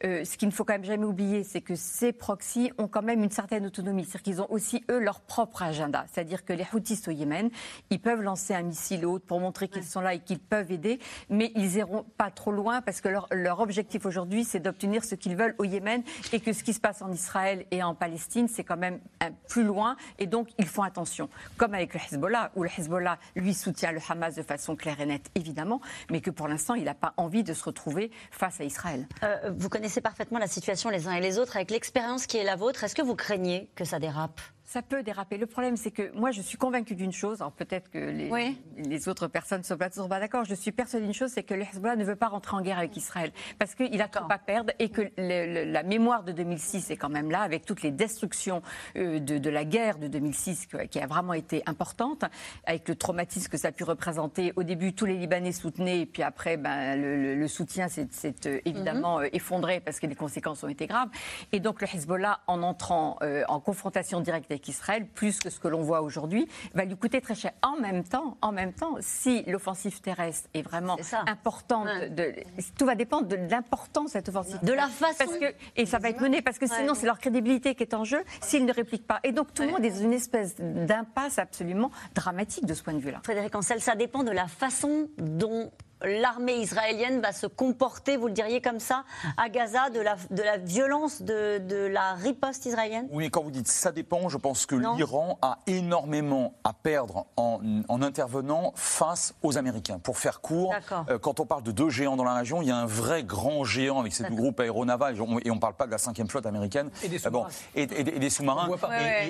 Euh, ce qu'il ne faut quand même jamais oublier, c'est que ces proxys ont quand même une certaine autonomie, c'est-à-dire qu'ils ont aussi eux leur propre agenda, c'est-à-dire que les Houthis au Yémen, ils peuvent lancer un missile haut pour montrer qu'ils sont là et qu'ils peuvent aider, mais ils iront pas trop loin parce que leur, leur objectif aujourd'hui, c'est d'obtenir ce qu'ils veulent au Yémen et que ce qui se passe en Israël et en Palestine, c'est quand même un, plus loin et donc ils font attention. Comme avec le Hezbollah, où le Hezbollah, lui, soutient le Hamas de façon claire et nette, évidemment, mais que pour l'instant, il n'a pas envie de se retrouver face à Israël. Euh, vous connaissez parfaitement la situation les uns et les autres. Avec l'expérience qui est la vôtre, est-ce que vous craignez que ça dérape? Ça peut déraper. Le problème, c'est que moi, je suis convaincue d'une chose. Alors peut-être que les, les, autres personnes sur le sont pas d'accord. Je suis persuadée d'une chose, c'est que le Hezbollah ne veut pas rentrer en guerre avec Israël parce qu'il a trop à perdre et que la mémoire de 2006 est quand même là, avec toutes les destructions euh, de, la guerre de 2006 qui a vraiment été importante, avec le traumatisme que ça a pu représenter. Au début, tous les Libanais soutenaient, et puis après, ben, le, soutien s'est euh, évidemment mhm. euh, effondré parce que les conséquences ont été graves. Et donc le Hezbollah, en entrant en confrontation directe avec Israël, plus que ce que l'on voit aujourd'hui, va lui coûter très cher. En même temps, en même temps si l'offensive terrestre est vraiment importante, de, tout va dépendre de l'importance de cette offensive. De la façon. Parce que, et ça va être mené, parce que sinon, c'est leur crédibilité qui est en jeu s'ils ne répliquent pas. Et donc, tout le monde est dans une espèce d'impasse absolument dramatique de ce point de vue-là. Frédéric Ancel, ça dépend de la façon dont l'armée israélienne va se comporter, vous le diriez comme ça, à Gaza, de la, de la violence de, de la riposte israélienne? Oui, mais quand vous dites ça dépend, je pense que l'Iran a énormément à perdre en, en, intervenant face aux Américains. Pour faire court, euh, quand on parle de deux géants dans la région, il y a un vrai grand géant avec ces deux groupes aéronavals, et on ne parle pas de la cinquième flotte américaine. Et des euh, sous-marins. et, des sous-marins.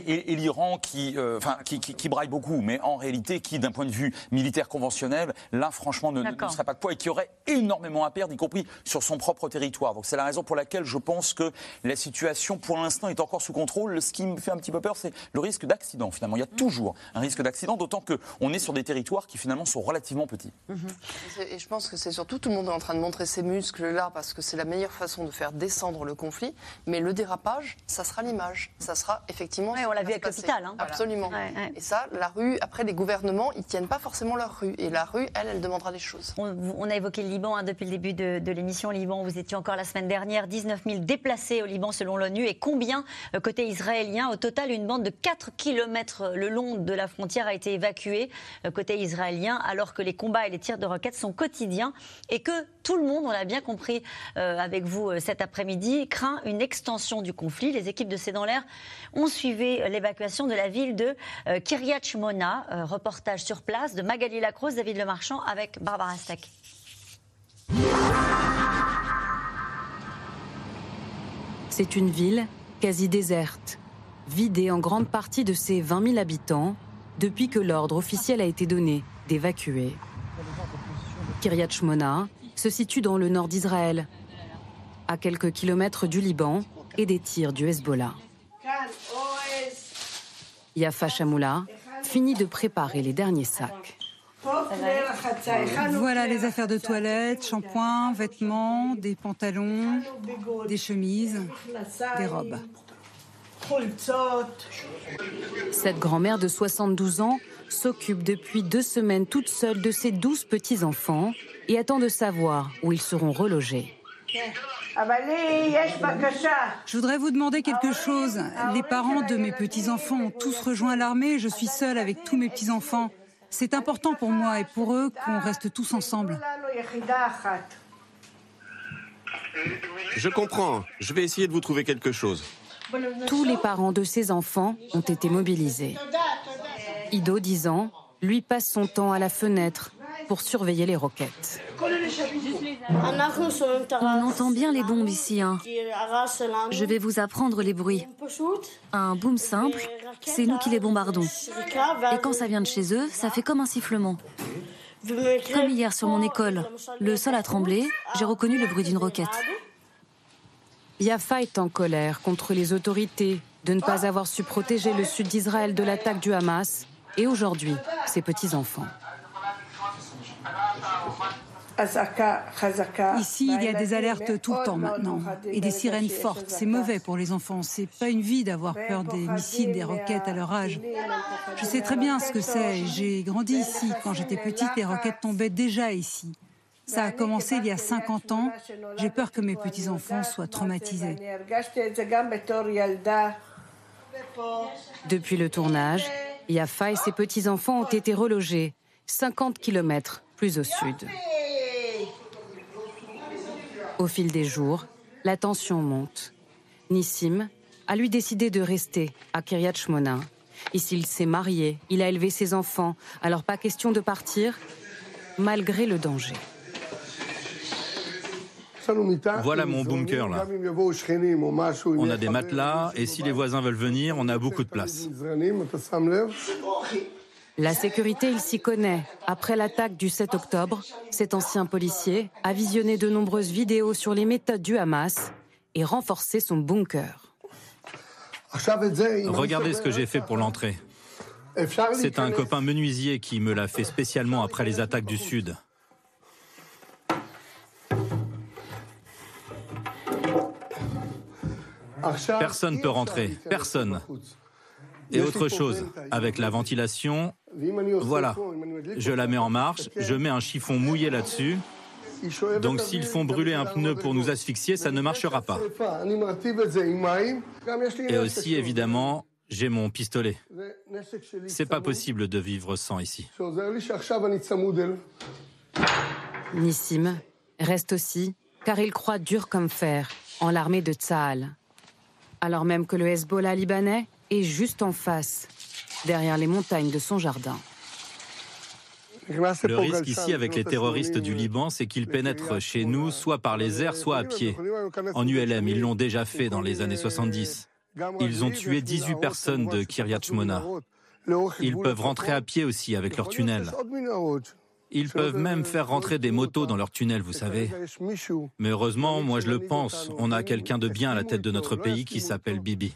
Et, l'Iran qui, euh, enfin, qui, qui, braille beaucoup, mais en réalité, qui, d'un point de vue militaire conventionnel, là, franchement, ne, ne pas de poids et qui aurait énormément à perdre, y compris sur son propre territoire. Donc c'est la raison pour laquelle je pense que la situation pour l'instant est encore sous contrôle. Ce qui me fait un petit peu peur, c'est le risque d'accident finalement. Il y a toujours un risque d'accident, d'autant qu'on est sur des territoires qui finalement sont relativement petits. Et je pense que c'est surtout tout le monde est en train de montrer ses muscles là parce que c'est la meilleure façon de faire descendre le conflit. Mais le dérapage, ça sera l'image. Ça sera effectivement. on l'a vu avec l'hôpital. Hein. Absolument. Et ça, la rue, après les gouvernements, ils tiennent pas forcément leur rue. Et la rue, elle, elle demandera des choses on a évoqué le Liban hein, depuis le début de, l'émission. Liban, vous étiez encore la semaine dernière. 19 000 déplacés au Liban selon l'ONU. Et combien euh, côté israélien Au total, une bande de 4 km le long de la frontière a été évacuée euh, côté israélien, alors que les combats et les tirs de roquettes sont quotidiens et que tout le monde, on l'a bien compris euh, avec vous cet après-midi, craint une extension du conflit. Les équipes de C'est dans l'air ont suivi l'évacuation de la ville de Kiryat Shmona. reportage sur place de Magali Lacrosse, David Lemarchand avec Barbara Stack. C'est une ville quasi déserte, vidée en grande partie de ses 20 000 habitants depuis que l'ordre officiel a été donné d'évacuer. Kiryat Shmona se situe dans le nord d'Israël, à quelques kilomètres du Liban et des tirs du Hezbollah. Yafa Shamoula finit de préparer les derniers sacs. Voilà les affaires de toilette, shampoing, vêtements, des pantalons, des chemises, des robes. Cette grand-mère de 72 ans s'occupe depuis deux semaines toute seule de ses douze petits-enfants et attend de savoir où ils seront relogés. Je voudrais vous demander quelque chose. Les parents de mes petits-enfants ont tous rejoint l'armée. Je suis seule avec tous mes petits-enfants. C'est important pour moi et pour eux qu'on reste tous ensemble. Je comprends. Je vais essayer de vous trouver quelque chose. Tous les parents de ces enfants ont été mobilisés. Ido, 10 ans, lui passe son temps à la fenêtre pour surveiller les roquettes. On entend bien les bombes ici. Hein. Je vais vous apprendre les bruits. Un boom simple, c'est nous qui les bombardons. Et quand ça vient de chez eux, ça fait comme un sifflement. Comme hier sur mon école, le sol a tremblé, j'ai reconnu le bruit d'une roquette. Yafa est en colère contre les autorités de ne pas avoir su protéger le sud d'Israël de l'attaque du Hamas et aujourd'hui, ses petits-enfants. Ici, il y a des alertes tout le temps maintenant et des sirènes fortes. C'est mauvais pour les enfants. C'est pas une vie d'avoir peur des missiles, des roquettes à leur âge. Je sais très bien ce que c'est. J'ai grandi ici. Quand j'étais petite, les roquettes tombaient déjà ici. Ça a commencé il y a 50 ans. J'ai peur que mes petits-enfants soient traumatisés. Depuis le tournage, Yafa et ses petits-enfants ont été relogés 50 km plus au sud. Au fil des jours, la tension monte. Nissim a lui décidé de rester à Kiryat Shmona. Ici, il s'est marié, il a élevé ses enfants, alors pas question de partir, malgré le danger. Voilà mon bunker là. On a des matelas et si les voisins veulent venir, on a beaucoup de place. La sécurité, il s'y connaît. Après l'attaque du 7 octobre, cet ancien policier a visionné de nombreuses vidéos sur les méthodes du Hamas et renforcé son bunker. Regardez ce que j'ai fait pour l'entrée. C'est un copain menuisier qui me l'a fait spécialement après les attaques du Sud. Personne ne peut rentrer, personne. Et autre chose, avec la ventilation, voilà, je la mets en marche, je mets un chiffon mouillé là-dessus. Donc s'ils font brûler un pneu pour nous asphyxier, ça ne marchera pas. Et aussi, évidemment, j'ai mon pistolet. C'est pas possible de vivre sans ici. Nissim reste aussi car il croit dur comme fer en l'armée de Tsahal. Alors même que le Hezbollah libanais est juste en face, derrière les montagnes de son jardin. Le risque ici avec les terroristes du Liban, c'est qu'ils pénètrent chez nous soit par les airs, soit à pied. En ULM, ils l'ont déjà fait dans les années 70. Ils ont tué 18 personnes de Kiryat Shmona. Ils peuvent rentrer à pied aussi avec leurs tunnels. Ils peuvent même faire rentrer des motos dans leurs tunnels, vous savez. Mais heureusement, moi je le pense, on a quelqu'un de bien à la tête de notre pays qui s'appelle Bibi.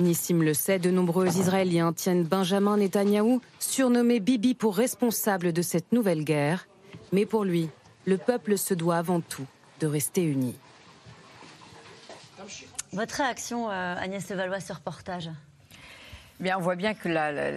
Nissim le sait, de nombreux Israéliens tiennent Benjamin Netanyahou, surnommé Bibi pour responsable de cette nouvelle guerre. Mais pour lui, le peuple se doit avant tout de rester uni. Votre réaction, euh, Agnès Levallois, ce reportage? Bien, on voit bien que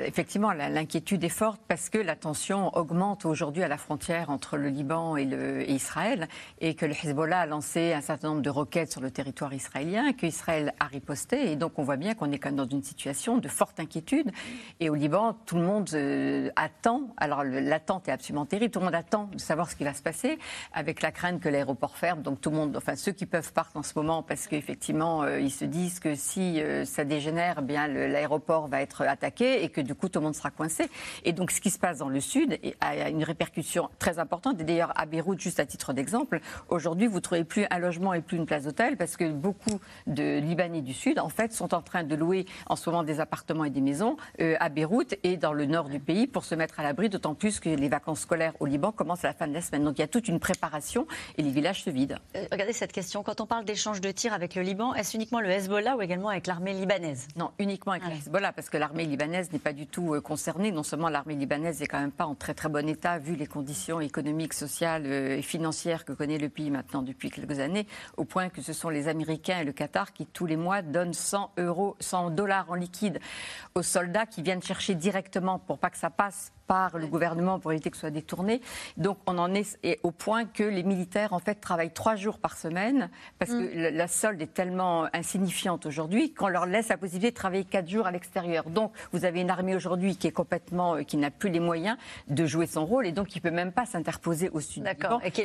effectivement l'inquiétude est forte parce que la tension augmente aujourd'hui à la frontière entre le Liban et, Israël et que le Hezbollah a lancé un certain nombre de roquettes sur le territoire israélien, que Israël a riposté et donc on voit bien qu'on est quand même dans une situation de forte inquiétude et au Liban tout le monde euh, attend. Alors l'attente est absolument terrible. Tout le monde attend de savoir ce qui va se passer avec la crainte que l'aéroport ferme. Donc tout le monde, enfin ceux qui peuvent partent en ce moment parce qu'effectivement euh, ils se disent que si euh, ça dégénère, eh bien l'aéroport va être attaqué et que du coup tout le monde sera coincé. Et donc ce qui se passe dans le sud a une répercussion très importante. Et d'ailleurs à Beyrouth, juste à titre d'exemple, aujourd'hui vous trouvez plus un logement et plus une place d'hôtel parce que beaucoup de Libanais du sud en fait sont en train de louer en ce moment des appartements et des maisons euh, à Beyrouth et dans le nord du pays pour se mettre à l'abri, d'autant plus que les vacances scolaires au Liban commencent à la fin de la semaine. Donc il y a toute une préparation et les villages se vident. Euh, regardez cette question. Quand on parle d'échange de tirs avec le Liban, est-ce uniquement le Hezbollah ou également avec l'armée libanaise? Non, uniquement avec le Hezbollah parce que l'armée libanaise n'est pas du tout euh, concernée. Non seulement l'armée libanaise n'est quand même pas en très très bon état vu les conditions économiques, sociales euh, et financières que connaît le pays maintenant depuis quelques années, au point que ce sont les Américains et le Qatar qui tous les mois donnent 100 euros, 100 dollars en liquide aux soldats qui viennent chercher directement pour pas que ça passe par le gouvernement pour éviter que ce soit détourné. Donc on en est au point que les militaires en fait travaillent trois jours par semaine parce que la solde est tellement insignifiante aujourd'hui qu'on leur laisse la possibilité de travailler quatre jours à l'extérieur. Donc vous avez une armée aujourd'hui qui est complètement, qui n'a plus les moyens de jouer son rôle et donc qui peut même pas s'interposer au sud. D'accord. Et qui.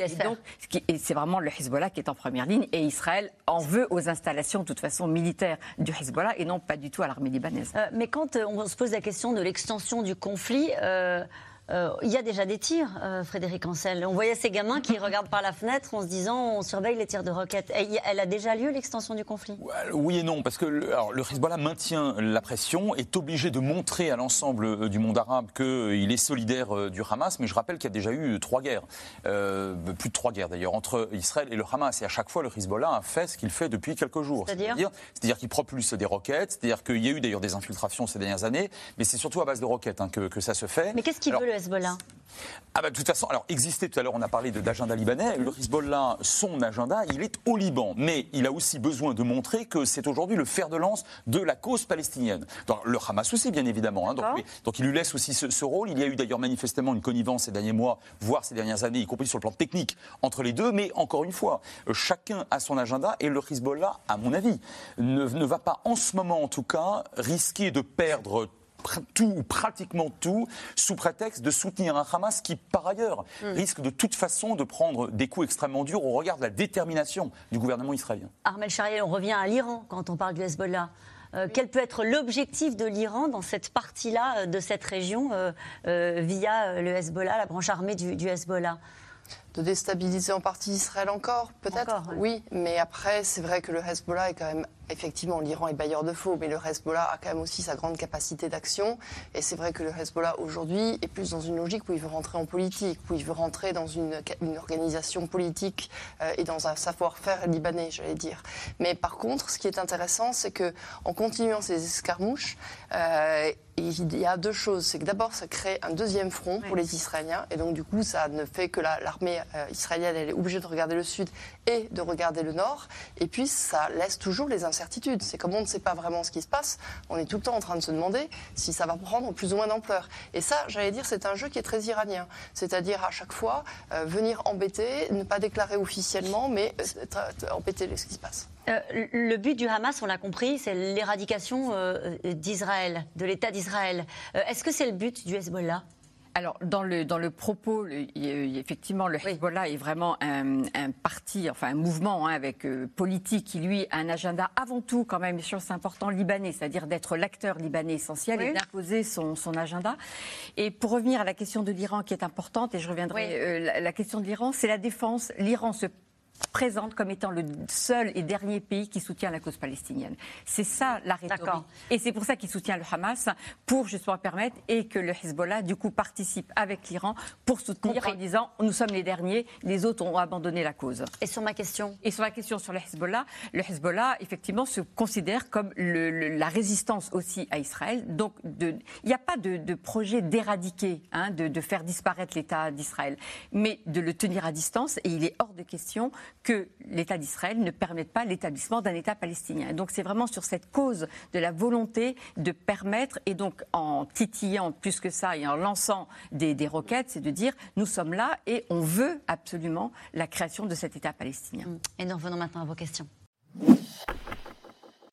Et c'est vraiment le Hezbollah qui est en première ligne et Israël en veut aux installations de toute façon militaires du Hezbollah et non pas du tout à l'armée libanaise. mais quand on se pose la question de l'extension du conflit. Euh, the Euh, il y a déjà des tirs, euh, Frédéric Ancel. On voyait ces gamins qui regardent par la fenêtre en se disant on surveille les tirs de roquettes. elle a déjà lieu, l'extension du conflit? Oui et non, parce que le, alors, le Hezbollah maintient la pression, est obligé de montrer à l'ensemble euh, du monde arabe qu'il est solidaire du Hamas, mais je rappelle qu'il y a déjà eu trois guerres, plus de trois guerres d'ailleurs, entre Israël et le Hamas. Et à chaque fois, le Hezbollah a fait ce qu'il fait depuis quelques jours. C'est-à-dire? C'est-à-dire qu'il propulse des roquettes, c'est-à-dire qu'il y a eu d'ailleurs des infiltrations ces dernières années, mais c'est surtout à base de roquettes hein, que, que, ça se fait. Mais qu'est-ce qu'il veut le Hezbollah ah bah, de toute façon, alors existait tout à l'heure, on a parlé d'agenda libanais. Le Hezbollah, son agenda, il est au Liban, mais il a aussi besoin de montrer que c'est aujourd'hui le fer de lance de la cause palestinienne. Donc, le Hamas aussi, bien évidemment. Hein. donc, il lui laisse aussi ce, rôle. Il y a eu d'ailleurs manifestement une connivence ces derniers mois, voire ces dernières années, y compris sur le plan technique, entre les deux. Mais encore une fois, euh, chacun a son agenda et le Hezbollah, à mon avis, ne, ne va pas en ce moment, en tout cas, risquer de perdre tout ou pratiquement tout sous prétexte de soutenir un Hamas qui, par ailleurs, hmm. risque de toute façon de prendre des coups extrêmement durs au regard de la détermination du gouvernement israélien. Armel Chariel, on revient à l'Iran quand on parle du Hezbollah. Euh, quel peut être l'objectif de l'Iran dans cette partie-là euh, de cette région euh, via le Hezbollah, la branche armée du, du Hezbollah? De déstabiliser en partie Israël encore, peut-être Oui, mais après, c'est vrai que le Hezbollah est quand même effectivement, l'Iran est bailleur de faux, mais le Hezbollah a quand même aussi sa grande capacité d'action. Et c'est vrai que le Hezbollah aujourd'hui est plus dans une logique où il veut rentrer en politique, où il veut rentrer dans une, organisation politique euh, et dans un savoir-faire libanais, j'allais dire. Mais par contre, ce qui est intéressant, c'est que en continuant ces escarmouches, euh, il y a deux choses. C'est que d'abord, ça crée un deuxième front pour les Israéliens. Et donc, du coup, ça ne fait que l'armée israélienne, elle est obligée de regarder le sud et de regarder le nord. Et puis, ça laisse toujours les incertitudes. C'est comme on ne sait pas vraiment ce qui se passe, on est tout le temps en train de se demander si ça va prendre plus ou moins d'ampleur. Et ça, j'allais dire, c'est un jeu qui est très iranien. C'est-à-dire, à chaque fois, euh, venir embêter, ne pas déclarer officiellement, mais euh, embêter ce qui se passe. Euh, le but du Hamas, on l'a compris, c'est l'éradication d'Israël, de l'État d'Israël. Est-ce que c'est le but du Hezbollah? Alors, dans le, dans le propos, effectivement, le Hezbollah est vraiment un, parti, enfin un mouvement hein, avec euh, politique qui, lui, a un agenda avant tout, quand même, chose c'est important, libanais, c'est-à-dire d'être l'acteur libanais essentiel et d'imposer son, son, agenda. Et pour revenir à la question de l'Iran qui est importante, et je reviendrai, euh, la, la, question de l'Iran, c'est la défense. L'Iran se présente comme étant le seul et dernier pays qui soutient la cause palestinienne. C'est ça la rhétorique. Et c'est pour ça qu'il soutient le Hamas, pour justement permettre et que le Hezbollah, du coup, participe avec l'Iran pour soutenir en disant nous sommes les derniers, les autres ont abandonné la cause. Et sur ma question? Et sur ma question sur le Hezbollah, le Hezbollah, effectivement, se considère comme la résistance aussi à Israël. Donc, il n'y a pas de, projet d'éradiquer, hein, de, de faire disparaître l'État d'Israël, mais de le tenir à distance. Et il est hors de question que l'État d'Israël ne permette pas l'établissement d'un État palestinien. donc c'est vraiment sur cette cause de la volonté de permettre, et donc en titillant plus que ça et en lançant des, des roquettes, c'est de dire nous sommes là et on veut absolument la création de cet État palestinien. Et nous revenons maintenant à vos questions.